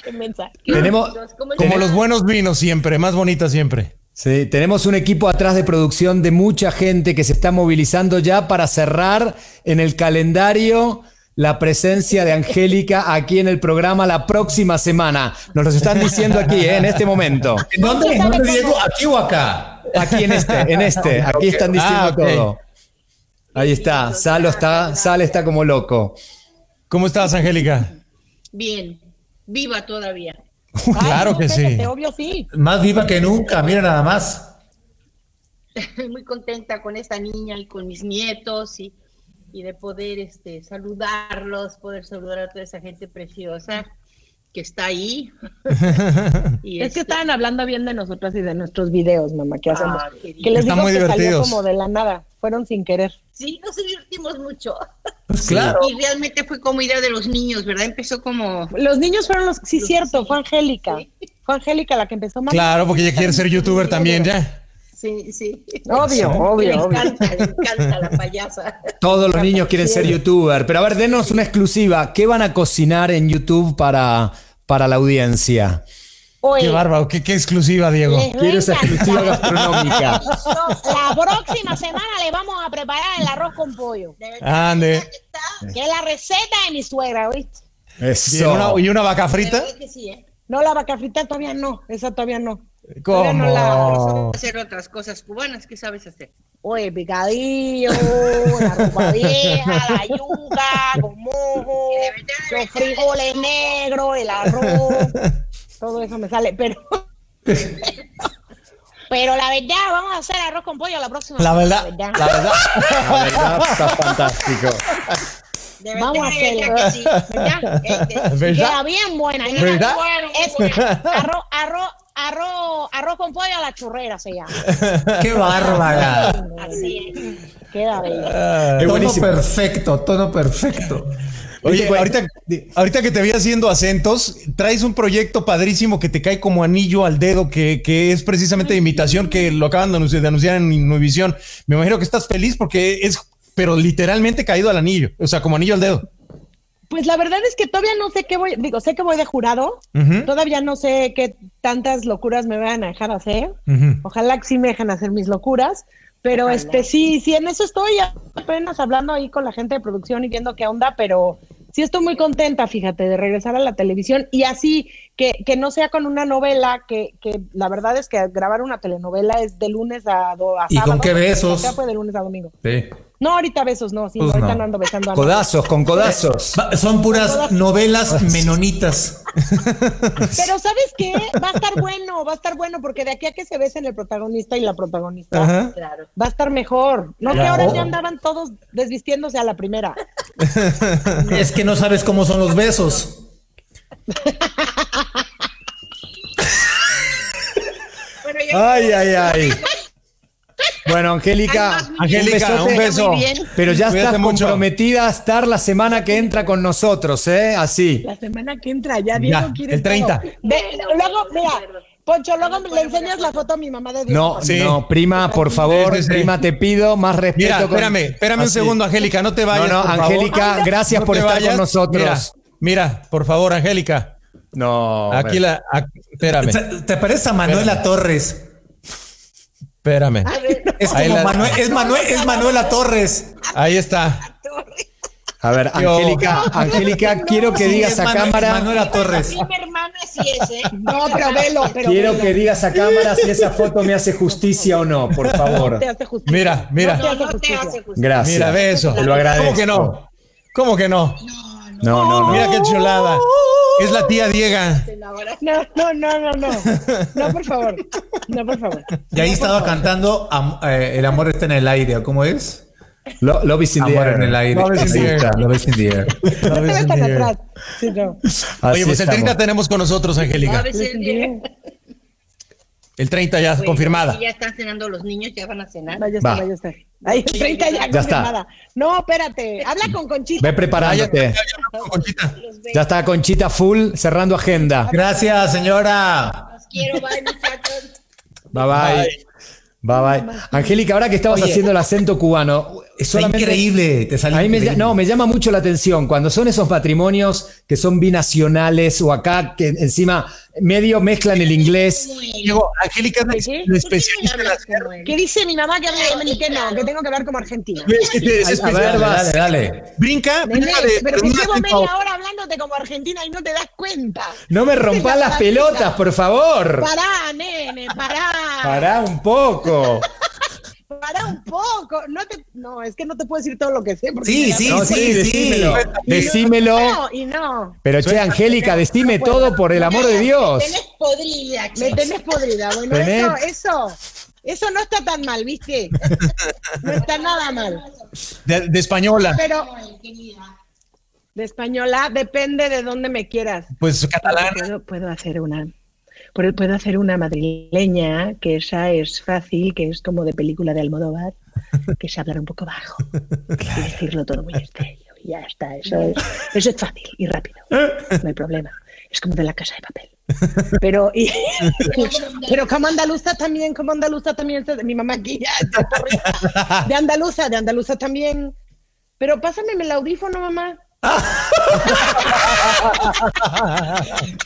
Qué mensa. Tenemos, Como los buenos vinos siempre, más bonita siempre. Sí, tenemos un equipo atrás de producción de mucha gente que se está movilizando ya para cerrar en el calendario la presencia de Angélica aquí en el programa la próxima semana. Nos lo están diciendo aquí, ¿eh? en este momento. ¿En dónde? ¿En dónde, Diego? ¿Aquí o acá? Aquí en este, en este. Aquí están diciendo Ah, todo. Ahí está. Salo está, Sal está como loco. ¿Cómo estás, Angélica? Bien, viva todavía. Claro no, que sí. Obvio sí. Más viva que nunca, mira nada más. Muy contenta con esta niña y con mis nietos y, y de poder este, saludarlos, poder saludar a toda esa gente preciosa que está ahí. y Es que este, estaban hablando bien de nosotras y de nuestros videos, mamá, que hacemos. Ah, que les Están digo muy que salió divertidos. como de la nada, fueron sin querer. Sí, nos divertimos mucho. Pues claro. Y realmente fue como idea de los niños, ¿verdad? Empezó como... Los niños fueron los, sí, Los- cierto, sí. fue Angélica. Sí. Fue Angélica la que empezó más. Claro, porque ella quiere ser youtuber también ya. Sí, sí. Obvio, le obvio, obvio. encanta, le encanta la payasa. Todos los niños quieren ser youtuber. Pero a ver, denos una exclusiva. ¿Qué van a cocinar en YouTube para, para la audiencia? Oye, Qué bárbaro, qué, qué exclusiva, Diego. Quiero esa exclusiva gastronómica. La próxima semana le vamos a preparar el arroz con pollo, Ande. que es la receta de mi suegra, ¿oíste? ¿Y Eso. una, y una vaca frita? ¿Verdad que sí, eh? No, la vaca frita todavía no, esa todavía no. ¿Cómo? no la- Hacer otras cosas cubanas, ¿qué sabes hacer? Oye, picadillo, la ropa vieja, la yuca con mojo, los frijoles negros, el arroz, todo eso me sale, pero... Pero la verdad, vamos a hacer arroz con pollo la próxima La semana, verdad, la verdad. La verdad, está fantástico. De Vamos a hacerlo. que sí, ¿verdad? Este, Queda ¿Verdad? bien buena. ¿Verdad? Es arroz, arroz, arroz, arroz con pollo a la churrera se llama. Qué bárbara. así es. Queda. Ah, Es Tono buenísimo. perfecto, tono perfecto. Oye, ahorita, ahorita que te vi haciendo acentos, traes un proyecto padrísimo que te cae como anillo al dedo, que, que es precisamente de imitación, que lo acaban de anunciar, de anunciar en Innovisión. Me imagino que estás feliz porque es, pero literalmente caído al anillo, o sea, como anillo al dedo. Pues la verdad es que todavía no sé qué voy, digo, sé que voy de jurado, todavía no sé qué tantas locuras me van a dejar hacer. Ojalá que sí me dejen hacer mis locuras, pero este sí, sí, en eso estoy apenas hablando ahí con la gente de producción y viendo qué onda, pero sí estoy muy contenta, fíjate, de regresar a la televisión y así que, que no sea con una novela, que, que la verdad es que grabar una telenovela es de lunes a, do- a ¿Y con sábado, qué besos? Ya fue de lunes a domingo. Sí. No, ahorita besos, no, sí, Pues ahorita no. no. ando besando a nadie. Codazos, con codazos. Son puras novelas menonitas. Pero ¿sabes qué? Va a estar bueno, va a estar bueno, porque de aquí a que se besen el protagonista y la protagonista, Ajá. Claro. va a estar mejor. No que ahora ya andaban todos desvistiéndose a la primera. Es que no sabes cómo son los besos. Ay, ay, ay. Bueno, Angélica, Angélica, un, beso. Pero ya estás comprometida a estar la semana que entra con nosotros, ¿eh? Así. La semana que entra, ya Diego ya, quiere El 30. luego, mira, Poncho, luego le enseñas la foto a mi mamá de Diego. No, no, prima, por favor, prima, te pido más respeto. Mira, espérame, espérame un segundo, Angélica, no te vayas. No, no, Angélica, gracias por estar con nosotros. Mira, por favor, Angélica. No. Aquí la. espérame. ¿Te, parece a Manuela Torres? Espérame. Es, como Manuel, es, Manuel, es Manuela Torres. Ahí está. A ver, Angélica, Angélica, quiero que digas a cámara. Manuela Torres. Mi hermana sí es, ¿eh? No, pero velo, pero Quiero que digas a cámara si esa foto me hace justicia o no, por favor. Mira, mira. No, no te hace justicia. Gracias. Mira, ve eso. Te lo agradezco. ¿Cómo que no? ¿Cómo que no? No, no, no. Mira qué chulada. Es la tía Diega. No, no, no, no, no. No, por favor. No, por favor. Y ahí estaba cantando eh, El amor está en el aire. ¿Cómo es? Lo, love is in the air. en el aire. Love is in the air. Love is in the air. No te tan atrás. Sí, no. Oye, pues el 30 tenemos con nosotros, Angélica. El 30 ya confirmada. Ya están cenando los niños, ya van a cenar. Vaya a estar, vaya a estar. Ahí, 30 ya, ya confirmada. Está. No, espérate. Habla con Conchita. Ve preparándote. Ya, ya, Conchita. ya está Conchita full cerrando agenda. Gracias, señora. Los quiero, bye, muchachos. Bye bye. Bye bye. Angélica, ahora que estabas haciendo el acento cubano, es increíble, te sale Me, no, me llama mucho la atención cuando son esos matrimonios que son binacionales o acá que encima medio mezclan el inglés. Diego, Angélica es especialista en ¿Qué dice mi mamá que habla no, que tengo que hablar como argentina? a ver, dale, dale. Brinca, brinca de, Pero que llevo media hora hablándote como argentina y no te das cuenta. No me rompas las pelotas, por favor. Pará, nene, pará. Pará un poco. Para un poco. No, te, no, es que no te puedo decir todo lo que sé. Sí, sí, sí, decímelo. Decímelo. No, y no. Pero che, Angélica, decime todo por el amor de Dios. Me tenés podrida, che. Me tenés podrida. Bueno, eso, eso, eso no está tan mal, ¿viste? No está nada mal. De, de española. Pero. De española depende de dónde me quieras. Pues catalán. Puedo, puedo hacer una puedo hacer una madrileña, que esa es fácil, que es como de película de Almodóvar, que es hablar un poco bajo y decirlo todo muy estéreo. Y ya está, eso es, eso es fácil y rápido, no hay problema. Es como de la casa de papel. Pero, y, pero como andaluza también, como andaluza también, mi mamá aquí ya está de andaluza, de andaluza también. Pero pásame el audífono, mamá.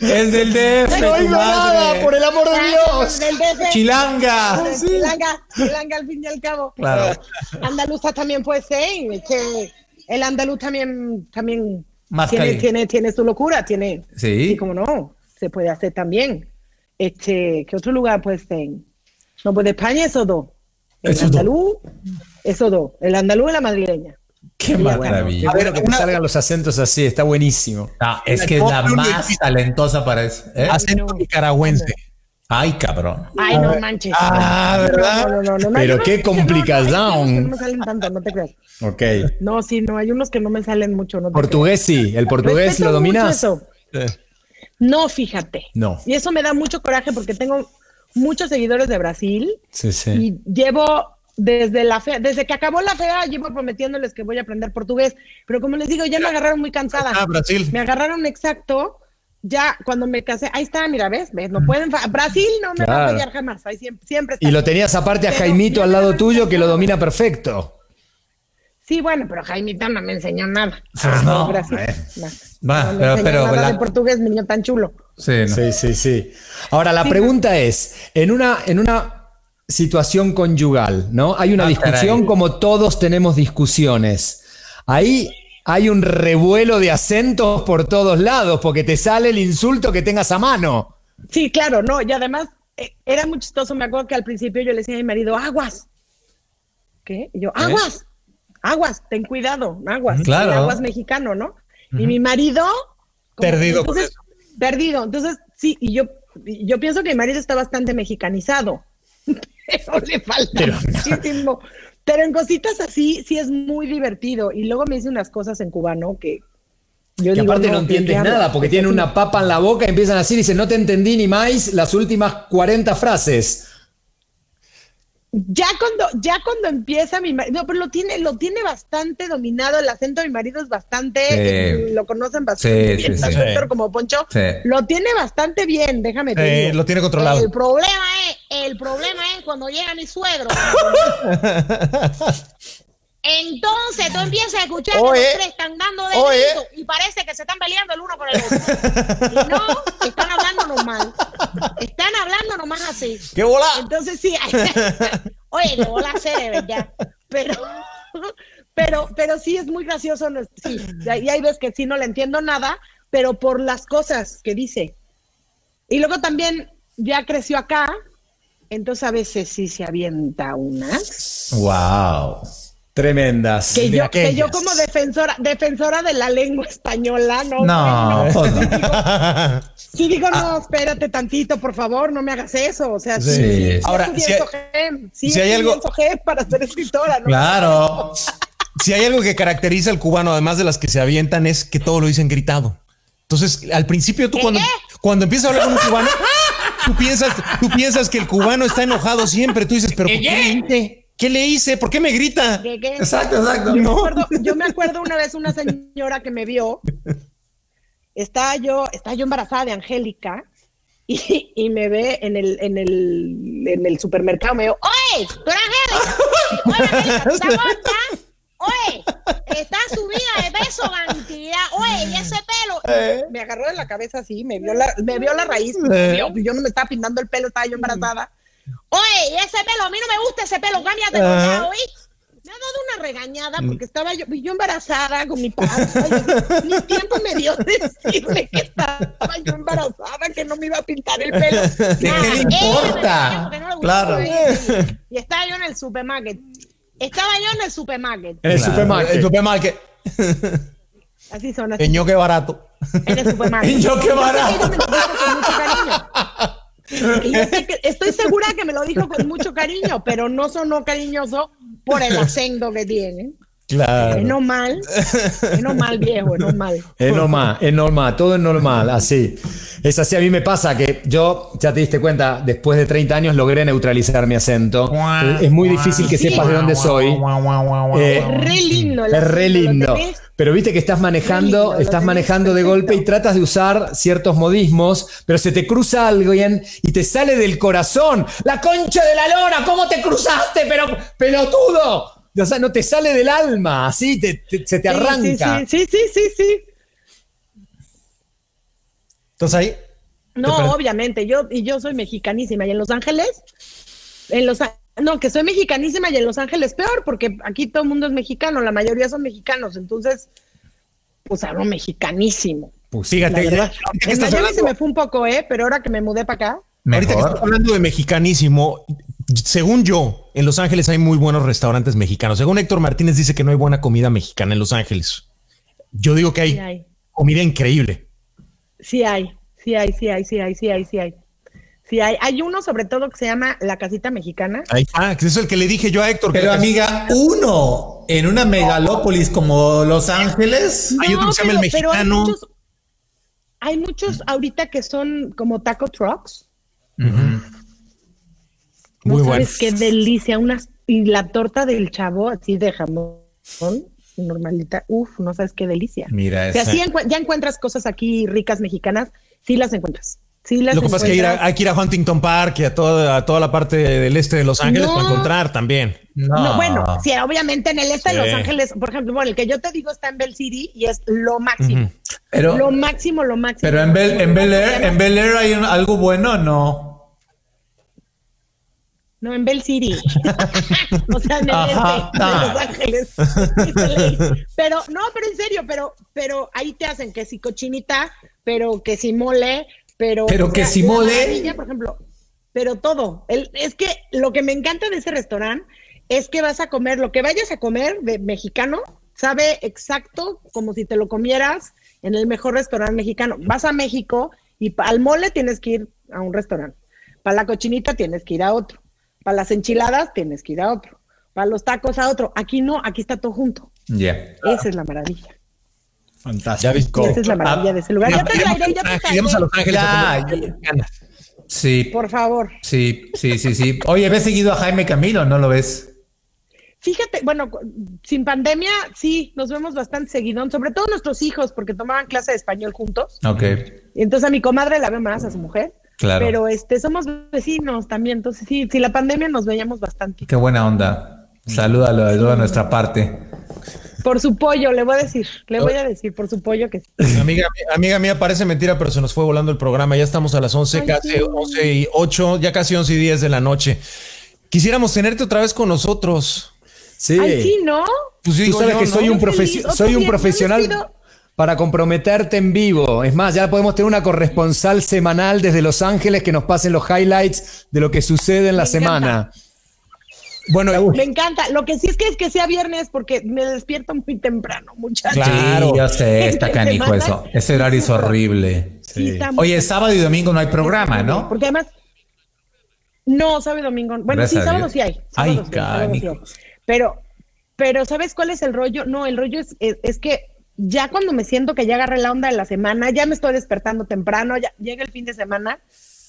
Es del DF. No oigo nada, por el amor de Dios. Chilanga. Chilanga, chilanga al fin y al cabo. Claro. Andaluza también puede ser. Que el andaluz también, también tiene, tiene, tiene, su locura. Tiene, sí. como no, se puede hacer también. Este, ¿Qué otro lugar puede ser? No, pues de España esos dos. El andaluz, esos dos. El andaluz y la madrileña. Qué maravilla. A ver, que te salgan los acentos así, está buenísimo. es que es la más talentosa para eso. ¿eh? Acento nicaragüense. Ay, cabrón. Ay, no manches. Ah, ¿verdad? Pero qué complicación. No, me salen tanto, no te creas. Ok. No, sí, no, hay unos que no me salen mucho. No portugués sí, el portugués lo dominas. No, fíjate. No. Y eso me da mucho coraje porque tengo muchos seguidores de Brasil. Sí, sí. Y llevo desde la fe, desde que acabó la fea, llevo prometiéndoles que voy a aprender portugués, pero como les digo, ya me agarraron muy cansada. Ah, Brasil. Me agarraron exacto. Ya cuando me casé, ahí está, mira, ves, ves, no pueden, Brasil no me va a fallar jamás, ahí siempre, siempre Y lo tenías aparte a Jaimito al lado tuyo que lo domina perfecto. Sí, bueno, pero Jaimito no me enseñó nada. Pues no, Brasil, Va, pero, pero nada de portugués, niño tan chulo. Sí, sí, sí, sí. Ahora la pregunta es, en una, en una situación conyugal, ¿no? Hay una ah, discusión como todos tenemos discusiones. Ahí hay un revuelo de acentos por todos lados porque te sale el insulto que tengas a mano. Sí, claro, no, y además eh, era muy chistoso, me acuerdo que al principio yo le decía a mi marido, aguas. ¿Qué? Y yo, ¿Eh? aguas, aguas, ten cuidado, aguas. Claro. aguas mexicano, ¿no? Y mi marido... Perdido. perdido. Entonces, sí, y yo, yo pienso que mi marido está bastante mexicanizado pero le falta muchísimo. Pero en cositas así sí es muy divertido. Y luego me dice unas cosas en cubano que yo digo, aparte no, entiendes nada, porque tiene una papa en la boca y empiezan así y dicen, no te entendí ni más las últimas 40 frases. Ya cuando, ya cuando empieza mi marido, no, pero lo tiene, lo tiene bastante dominado, el acento de mi marido es bastante, lo conocen bastante bien, como Poncho, lo tiene bastante bien, déjame lo tiene controlado. El problema es, el problema es cuando llega mi suegro. Entonces tú empiezas a escuchar que los tres están dando de grito y parece que se están peleando el uno con el otro. Y no, están hablando normal. Están hablando nomás así. ¡Qué bola! Entonces sí, oye, qué bola sé de verdad. Pero, pero, pero sí es muy gracioso. Sí, y hay veces que sí no le entiendo nada, pero por las cosas que dice. Y luego también ya creció acá, entonces a veces sí se avienta unas. ¡Wow! Tremendas. Que yo, que yo como defensora, defensora de la lengua española, no. No, sí, digo, no, espérate tantito, por favor, no me hagas eso. O sea, sí. sí Ahora, si hay, si hay algo para ser escritora, ¿no? Claro. si hay algo que caracteriza al cubano, además de las que se avientan, es que todo lo dicen gritado. Entonces, al principio tú cuando, cuando empiezas a hablar con un cubano, tú piensas, tú piensas que el cubano está enojado siempre. Tú dices, pero ¿por qué? ¿Qué le hice? ¿Por qué me grita? Exacto, exacto. Yo, me acuerdo, una vez una señora que me vio, estaba yo, estaba yo embarazada de Angélica y, me ve en el, en el, en el supermercado, me dijo, ¡Oye! ¡Tú eres Angélica! ¡Oye, Angélica, Oye, está subida de peso cantidad. Oye, y ese pelo. Eh. Me agarró de la cabeza así, me vio la, me vio la raíz. Eh. yo no me estaba pintando el pelo, estaba yo embarazada. Oye, ese pelo, a mí no me gusta ese pelo, cámbiate, uh hoy. Me ha dado una regañada mm. porque estaba yo, yo embarazada con mi panza. ni tiempo me dio decirle que estaba yo embarazada, que no me iba a pintar el pelo. ¿Qué le importa? claro. Y estaba yo en el supermarket. Estaba yo en el supermarket. En el supermarket. El supermarket. Así son. Así. En yo qué barato. En el supermarket. En yo qué barato estoy segura que me lo dijo con mucho cariño, pero no sonó cariñoso por el acento que tiene. Claro. Es normal, es normal, viejo, es normal. Es normal, es normal, todo es normal, así. Es así, a mí me pasa que yo, ya te diste cuenta, después de 30 años logré neutralizar mi acento. Es muy difícil que sepas de dónde soy. es re lindo. Es re lindo. Pero viste que estás manejando, estás manejando de golpe y tratas de usar ciertos modismos, pero se te cruza alguien y te sale del corazón. La concha de la lora, ¿cómo te cruzaste? Pero pelotudo. O sea, no te sale del alma, así se te arranca. Sí, sí, sí, sí, ¿Estás ahí? No, obviamente, yo, y yo soy mexicanísima. ¿Y en Los Ángeles? En Los no, que soy mexicanísima y en Los Ángeles peor, porque aquí todo el mundo es mexicano, la mayoría son mexicanos, entonces, pues hablo mexicanísimo. Pues fíjate, en Miami se me fue un poco, ¿eh? Pero ahora que me mudé para acá. Ahorita que estás hablando de mexicanísimo, según yo, en Los Ángeles hay muy buenos restaurantes mexicanos. Según Héctor Martínez dice que no hay buena comida mexicana en Los Ángeles. Yo digo que hay, comida increíble. Sí hay, sí hay, sí hay, sí hay, sí hay, sí hay. Sí, hay, hay uno sobre todo que se llama La Casita Mexicana. Ahí está, que es el que le dije yo a Héctor. Pero amiga, uno en una megalópolis como Los Ángeles. hay otro que se llama El Mexicano. Hay muchos, ahorita que son como taco trucks. Muy bueno. Qué delicia, unas y la torta del chavo así de jamón normalita. Uf, no sabes qué delicia. Mira, si ya encuentras cosas aquí ricas mexicanas, sí las encuentras. Sí las Lo que pasa es que hay que ir a Huntington Park y a toda, toda la parte del este de Los Ángeles para encontrar también. No. bueno, sí, obviamente en el este de Los Ángeles, por ejemplo, bueno, el que yo te digo está en Bell City y es lo máximo. Pero, lo máximo, lo máximo. Pero en Bel, en Bel Air, en Bel Air hay algo bueno, no. No, en Bell City. o sea, en el este de Los Ángeles. pero, no, pero en serio, pero, pero ahí te hacen que si cochinita, pero que si mole, pero. Pero que si mole. Por ejemplo, pero todo. El, es que lo que me encanta de ese restaurante es que vas a comer, lo que vayas a comer de mexicano, sabe exacto como si te lo comieras en el mejor restaurante mexicano. Vas a México y al mole tienes que ir a un restaurante. Para la cochinita tienes que ir a otro para las enchiladas tienes que ir a otro. Para los tacos a otro. Aquí no, aquí está todo junto. Ya. Esa es la maravilla. Fantástico. Esa es la maravilla de ese lugar. Ya, te traeré, ya te a Los Ángeles. Ya, Sí. Por favor. Sí, sí, sí, sí. Oye, ¿ves seguido a Jaime Camilo? ¿No lo ves? Fíjate, bueno, sin pandemia sí, nos vemos bastante seguidón, sobre todo nuestros hijos, porque tomaban clase de español juntos. Ok. Y entonces a mi comadre la veo más, a su mujer. Claro. Pero este, somos vecinos también, entonces sí, si la pandemia nos veíamos bastante. Qué buena onda. Salúdalo de toda nuestra parte. Por su pollo, le voy a decir, le voy a decir, por su pollo que sí. Amiga, amiga mía, parece mentira, pero se nos fue volando el programa. Ya estamos a las 11, Ay, casi sí. 11 y 8, ya casi 11 y 10 de la noche. Quisiéramos tenerte otra vez con nosotros. Sí. Ay, sí, ¿no? Pues Tú digo sabes yo, que ¿no? soy un, soy un profesional para comprometerte en vivo. Es más, ya podemos tener una corresponsal semanal desde Los Ángeles que nos pasen los highlights de lo que sucede en la Me semana. Bueno, Me encanta. Lo que sí es que es que sea viernes porque me despierto muy temprano, muchachos. Claro. Sí, yo sé, está Entre canijo eso. Ese horario es horrible. Sí, está Oye, sábado y domingo no hay programa, ¿no? Porque además. No, sábado y domingo. Bueno, Gracias sí, sábado sí hay. Ay, sí sábado. Pero, pero, ¿sabes cuál es el rollo? No, el rollo es, es, es que ya cuando me siento que ya agarré la onda de la semana, ya me estoy despertando temprano, ya llega el fin de semana.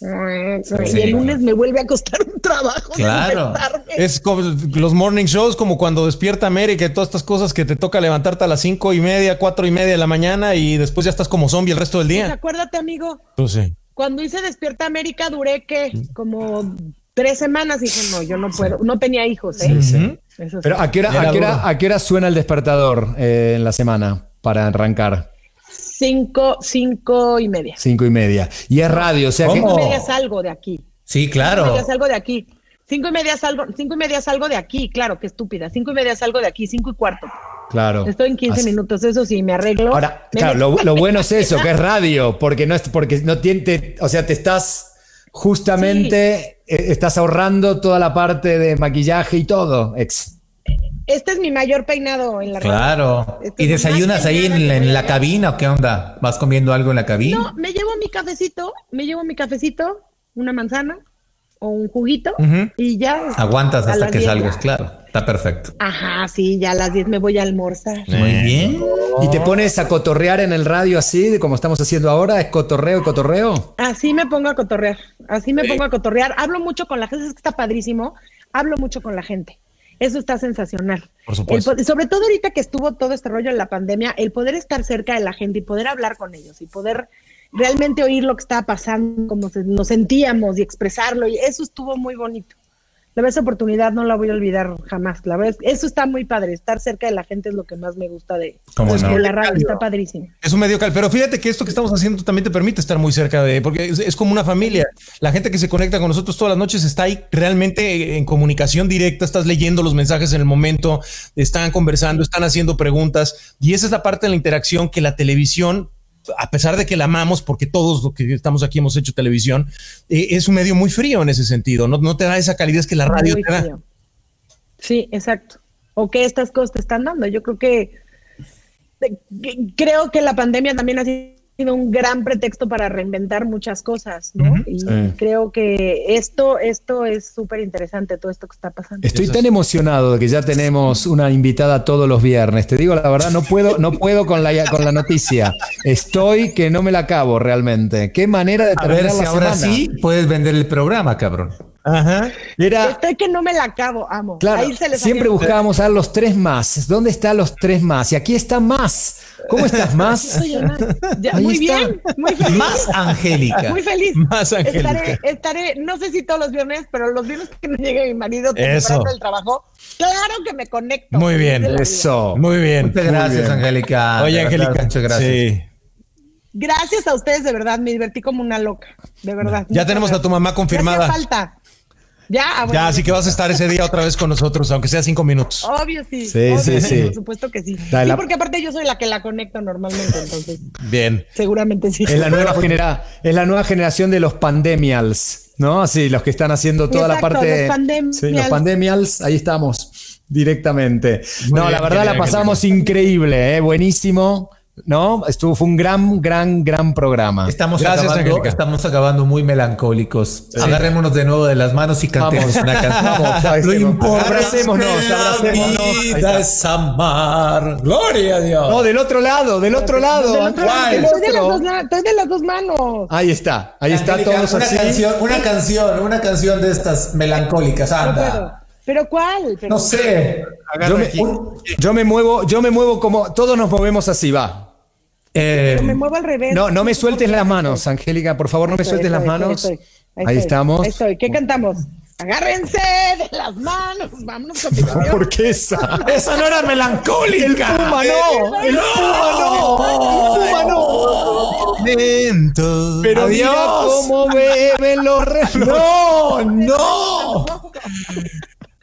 y el lunes me vuelve a costar un trabajo. Claro. es como los morning shows, como cuando despierta América y todas estas cosas que te toca levantarte a las cinco y media, cuatro y media de la mañana y después ya estás como zombie el resto del Pues día. acuérdate, amigo, Pues sí. cuando hice Despierta América duré que como tres semanas y dije, no, yo no puedo, no tenía hijos, ¿eh? Eso sí. Pero ¿a qué hora, a qué hora- a qué hora suena el despertador eh, en la semana para arrancar? cinco, cinco y media. Cinco y media. Y es radio, o sea que... Cinco y media salgo de aquí. Sí, Cinco y claro. media salgo de aquí. Cinco y media salgo, cinco y media salgo de aquí, claro, qué estúpida. Cinco y media salgo de aquí, cinco y cuarto. Claro. Estoy en 15 Así- minutos, eso sí, me arreglo. Ahora, Me claro, lo, lo bueno es eso, que es radio, porque no es, porque no tiene, te- o sea, te estás justamente, eh, estás ahorrando toda la parte de maquillaje y todo. Ex. Este es mi mayor peinado en la radio. Claro. Este ¿Y es desayunas ahí en, la- en cabina o qué onda? ¿Vas comiendo algo en la cabina? No, me llevo mi cafecito, me llevo mi cafecito, una manzana o un juguito y ya. Aguantas hasta que 10 salgas, claro. Está perfecto. Ajá, sí, ya a las 10 me voy a almorzar. Muy bien. ¿Y te pones a cotorrear en el radio así, de como estamos haciendo ahora? ¿Es cotorreo y cotorreo? Así me pongo a cotorrear, así me pongo a cotorrear. Hablo mucho con la gente, es que está padrísimo. Hablo mucho con la gente. Eso está sensacional. Por supuesto. El sobre todo ahorita que estuvo todo este rollo en la pandemia, el poder estar cerca de la gente y poder hablar con ellos y poder realmente oír lo que estaba pasando, como se- nos sentíamos y expresarlo, y eso estuvo muy bonito. La verdad, esa oportunidad no la voy a olvidar jamás. La verdad, es- eso está muy padre. Estar cerca de la gente es lo que más me gusta de, ¿Cómo de no? la radio. Está padrísimo. Es un medio cal, pero fíjate que esto que estamos haciendo también te permite estar muy cerca de, porque es, es como una familia. La gente que se conecta con nosotros todas las noches está ahí realmente en comunicación directa, estás leyendo los mensajes en el momento, están conversando, están haciendo preguntas y esa es la parte de la interacción que la televisión a pesar de que la amamos, porque todos los que estamos aquí hemos hecho televisión, eh, es un medio muy frío en ese sentido. No, no te da esa calidez que la radio Muy te da. frío. Sí, exacto. O que estas cosas te están dando. Yo creo que, que- creo que la pandemia también ha sido un gran pretexto para reinventar muchas cosas, ¿no? Y Sí. creo que esto, esto es súper interesante, todo esto que está pasando. Estoy tan emocionado de que ya tenemos una invitada todos los viernes. Te digo la verdad, no puedo, no puedo con la, con la noticia. Estoy que no me la acabo realmente. Qué manera de A terminar ver si la ahora semana. sí puedes vender el programa, cabrón. Ajá. Era, Estoy que no me la acabo, amo. claro, Ahí se les siempre buscábamos a los tres más. ¿Dónde están los tres más? Y aquí está más. ¿Cómo estás más? Ya, muy está. bien, muy feliz. Más Angélica. Muy feliz. Más Angélica. Estaré, estaré, no sé si todos los viernes, pero los viernes que no llegue mi marido temprano del trabajo, claro que me conecto. Muy bien. Eso. Muy bien. Muchas gracias. Angélica. Oye, Angélica. Muchas gracias. Sí. Gracias a ustedes, de verdad, me divertí como una loca, de verdad. Ya tenemos a tu mamá confirmada. Hacía falta. Ya, ah, bueno, Ya, así que vas a estar ese día otra vez con nosotros, aunque sea cinco minutos. Obvio, sí. Sí, obvio, sí, sí. Por supuesto que sí. Dale Sí, la- porque aparte yo soy la que la conecto normalmente, entonces Bien. seguramente sí. Es la nueva genera, es la nueva generación de los pandemials, ¿no? Así, los que están haciendo toda la Exacto, parte. los pandemials. Sí, los pandemials, ahí estamos directamente. Muy no, bien, la verdad la pasamos increíble, ¿eh? buenísimo. ¿No? Estuvo, fue un gran, gran, gran programa. Estamos, acabando, estamos acabando muy melancólicos. Agarrémonos de nuevo de las manos y cantemos una canción. Lo importante abracémonos, abracémonos. Vida es amar. Gloria a Dios. No, del otro lado, del otro lado. Estoy de, las dos, estoy de las dos manos. Ahí está, ahí está todos una así. Canción, una canción, una canción de estas melancólicas, anda. ¿Pero cuál? no sé. Yo me, yo me, muevo, yo me muevo como todos nos movemos así, va. Eh, me muevo al revés. No, no me sueltes las manos, Angélica, por favor, no me sueltes las manos. Ahí, estamos. Ahí estoy. ¿Qué cantamos? Agárrense de las manos, vámonos con ¿Por qué esa? esa no era melancólica. El puma no, el puma no, el puma no. Pero Adiós. mira cómo beben los relojes. No, no.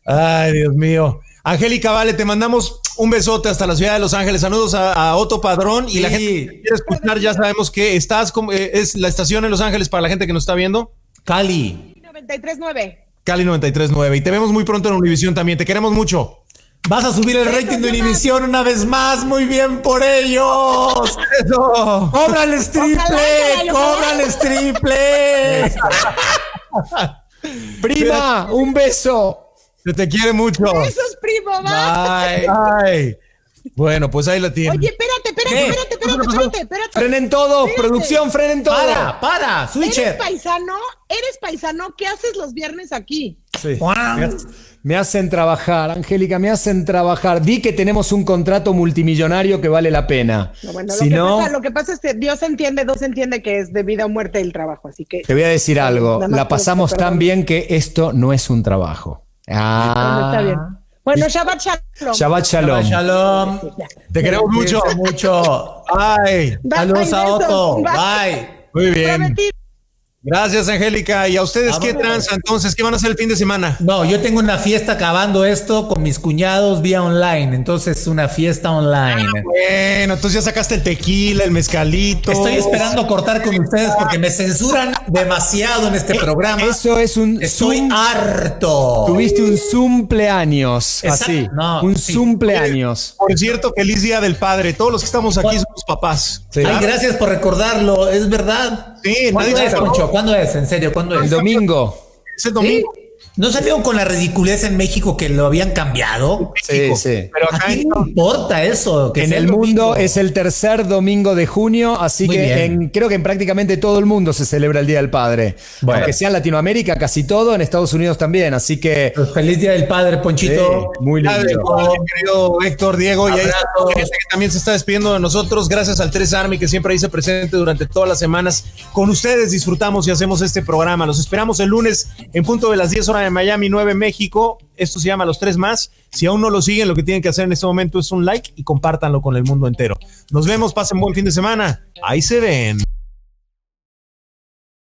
Ay, Dios mío. Angélica, vale, te mandamos un besote hasta la ciudad de Los Ángeles. Saludos a, Otto Padrón y la gente que quiere escuchar, ya sabemos que estás como eh, es la estación en Los Ángeles para la gente que nos está viendo. Cali. 93.9. Cali 93.9. Y te vemos muy pronto en Univisión también. Te queremos mucho. Vas a subir el rating de Univisión una vez más. Muy bien por ellos. Eso. ¡Cóbrales triple! ¡Cóbrales triple! Prima, un beso. Se te quiere mucho. Besos, primo. Bye. Bye. Bueno, pues ahí la tiene. Oye, espérate, espérate, espérate, espérate, espérate, espérate. Frenen todo, producción, frenen todo. Para, para, switcher. ¿Eres paisano? ¿Eres paisano? ¿Qué haces los viernes aquí? Sí. Me hacen trabajar, Angélica, me hacen trabajar. Di que tenemos un contrato multimillonario que vale la pena. No, bueno, si lo, que no, pasa, lo que pasa es que Dios entiende, Dios entiende que es de vida o muerte el trabajo, así que. Te voy a decir algo. La pasamos tan bien que esto no es un trabajo. Ah. Está bien. Bueno, Shabbat Shalom. Shabbat Shalom. Shabbat Shalom. Te queremos mucho. mucho. Bye. Saludos a Otto. Bye. Muy bien. Gracias, Angélica. ¿Y a ustedes qué tranza entonces? ¿Qué van a hacer el fin de semana? No, yo tengo una fiesta acabando esto con mis cuñados vía online. Entonces, una fiesta online. Ah, bueno, entonces ya sacaste el tequila, el mezcalito. Estoy esperando cortar con ustedes porque me censuran demasiado en este programa. Eso es un. Estoy harto. Tuviste un cumpleaños. Así. No, un sí. cumpleaños. Por cierto, feliz día del padre. Todos los que estamos aquí somos papás. Ay, gracias por recordarlo. Es verdad. Sí, ¿Cuándo es, Poncho? ¿Cuándo es? En serio, ¿cuándo es? El domingo. Es el domingo. ¿No salieron con la ridiculez en México que lo habían cambiado? Sí, sí. Pero acá ¿A quién no importa eso? Que en el mundo es el tercer domingo de junio, así Muy que en, creo que en prácticamente todo el mundo se celebra el Día del Padre. Bueno. Aunque sea en Latinoamérica, casi todo, en Estados Unidos también. Así que. Pues feliz Día del Padre, Ponchito. Sí, muy lindo. querido Héctor, Diego, y ahí que también se está despidiendo de nosotros. Gracias al 3 Army que siempre dice presente durante todas las semanas. Con ustedes disfrutamos y hacemos este programa. Los esperamos el lunes en punto de las 10 horas de Miami, 9 México. Esto se llama Los Tres Más. Si aún no lo siguen, lo que tienen que hacer en este momento es un like y compártanlo con el mundo entero. Nos vemos, pasen buen fin de semana. Ahí se ven.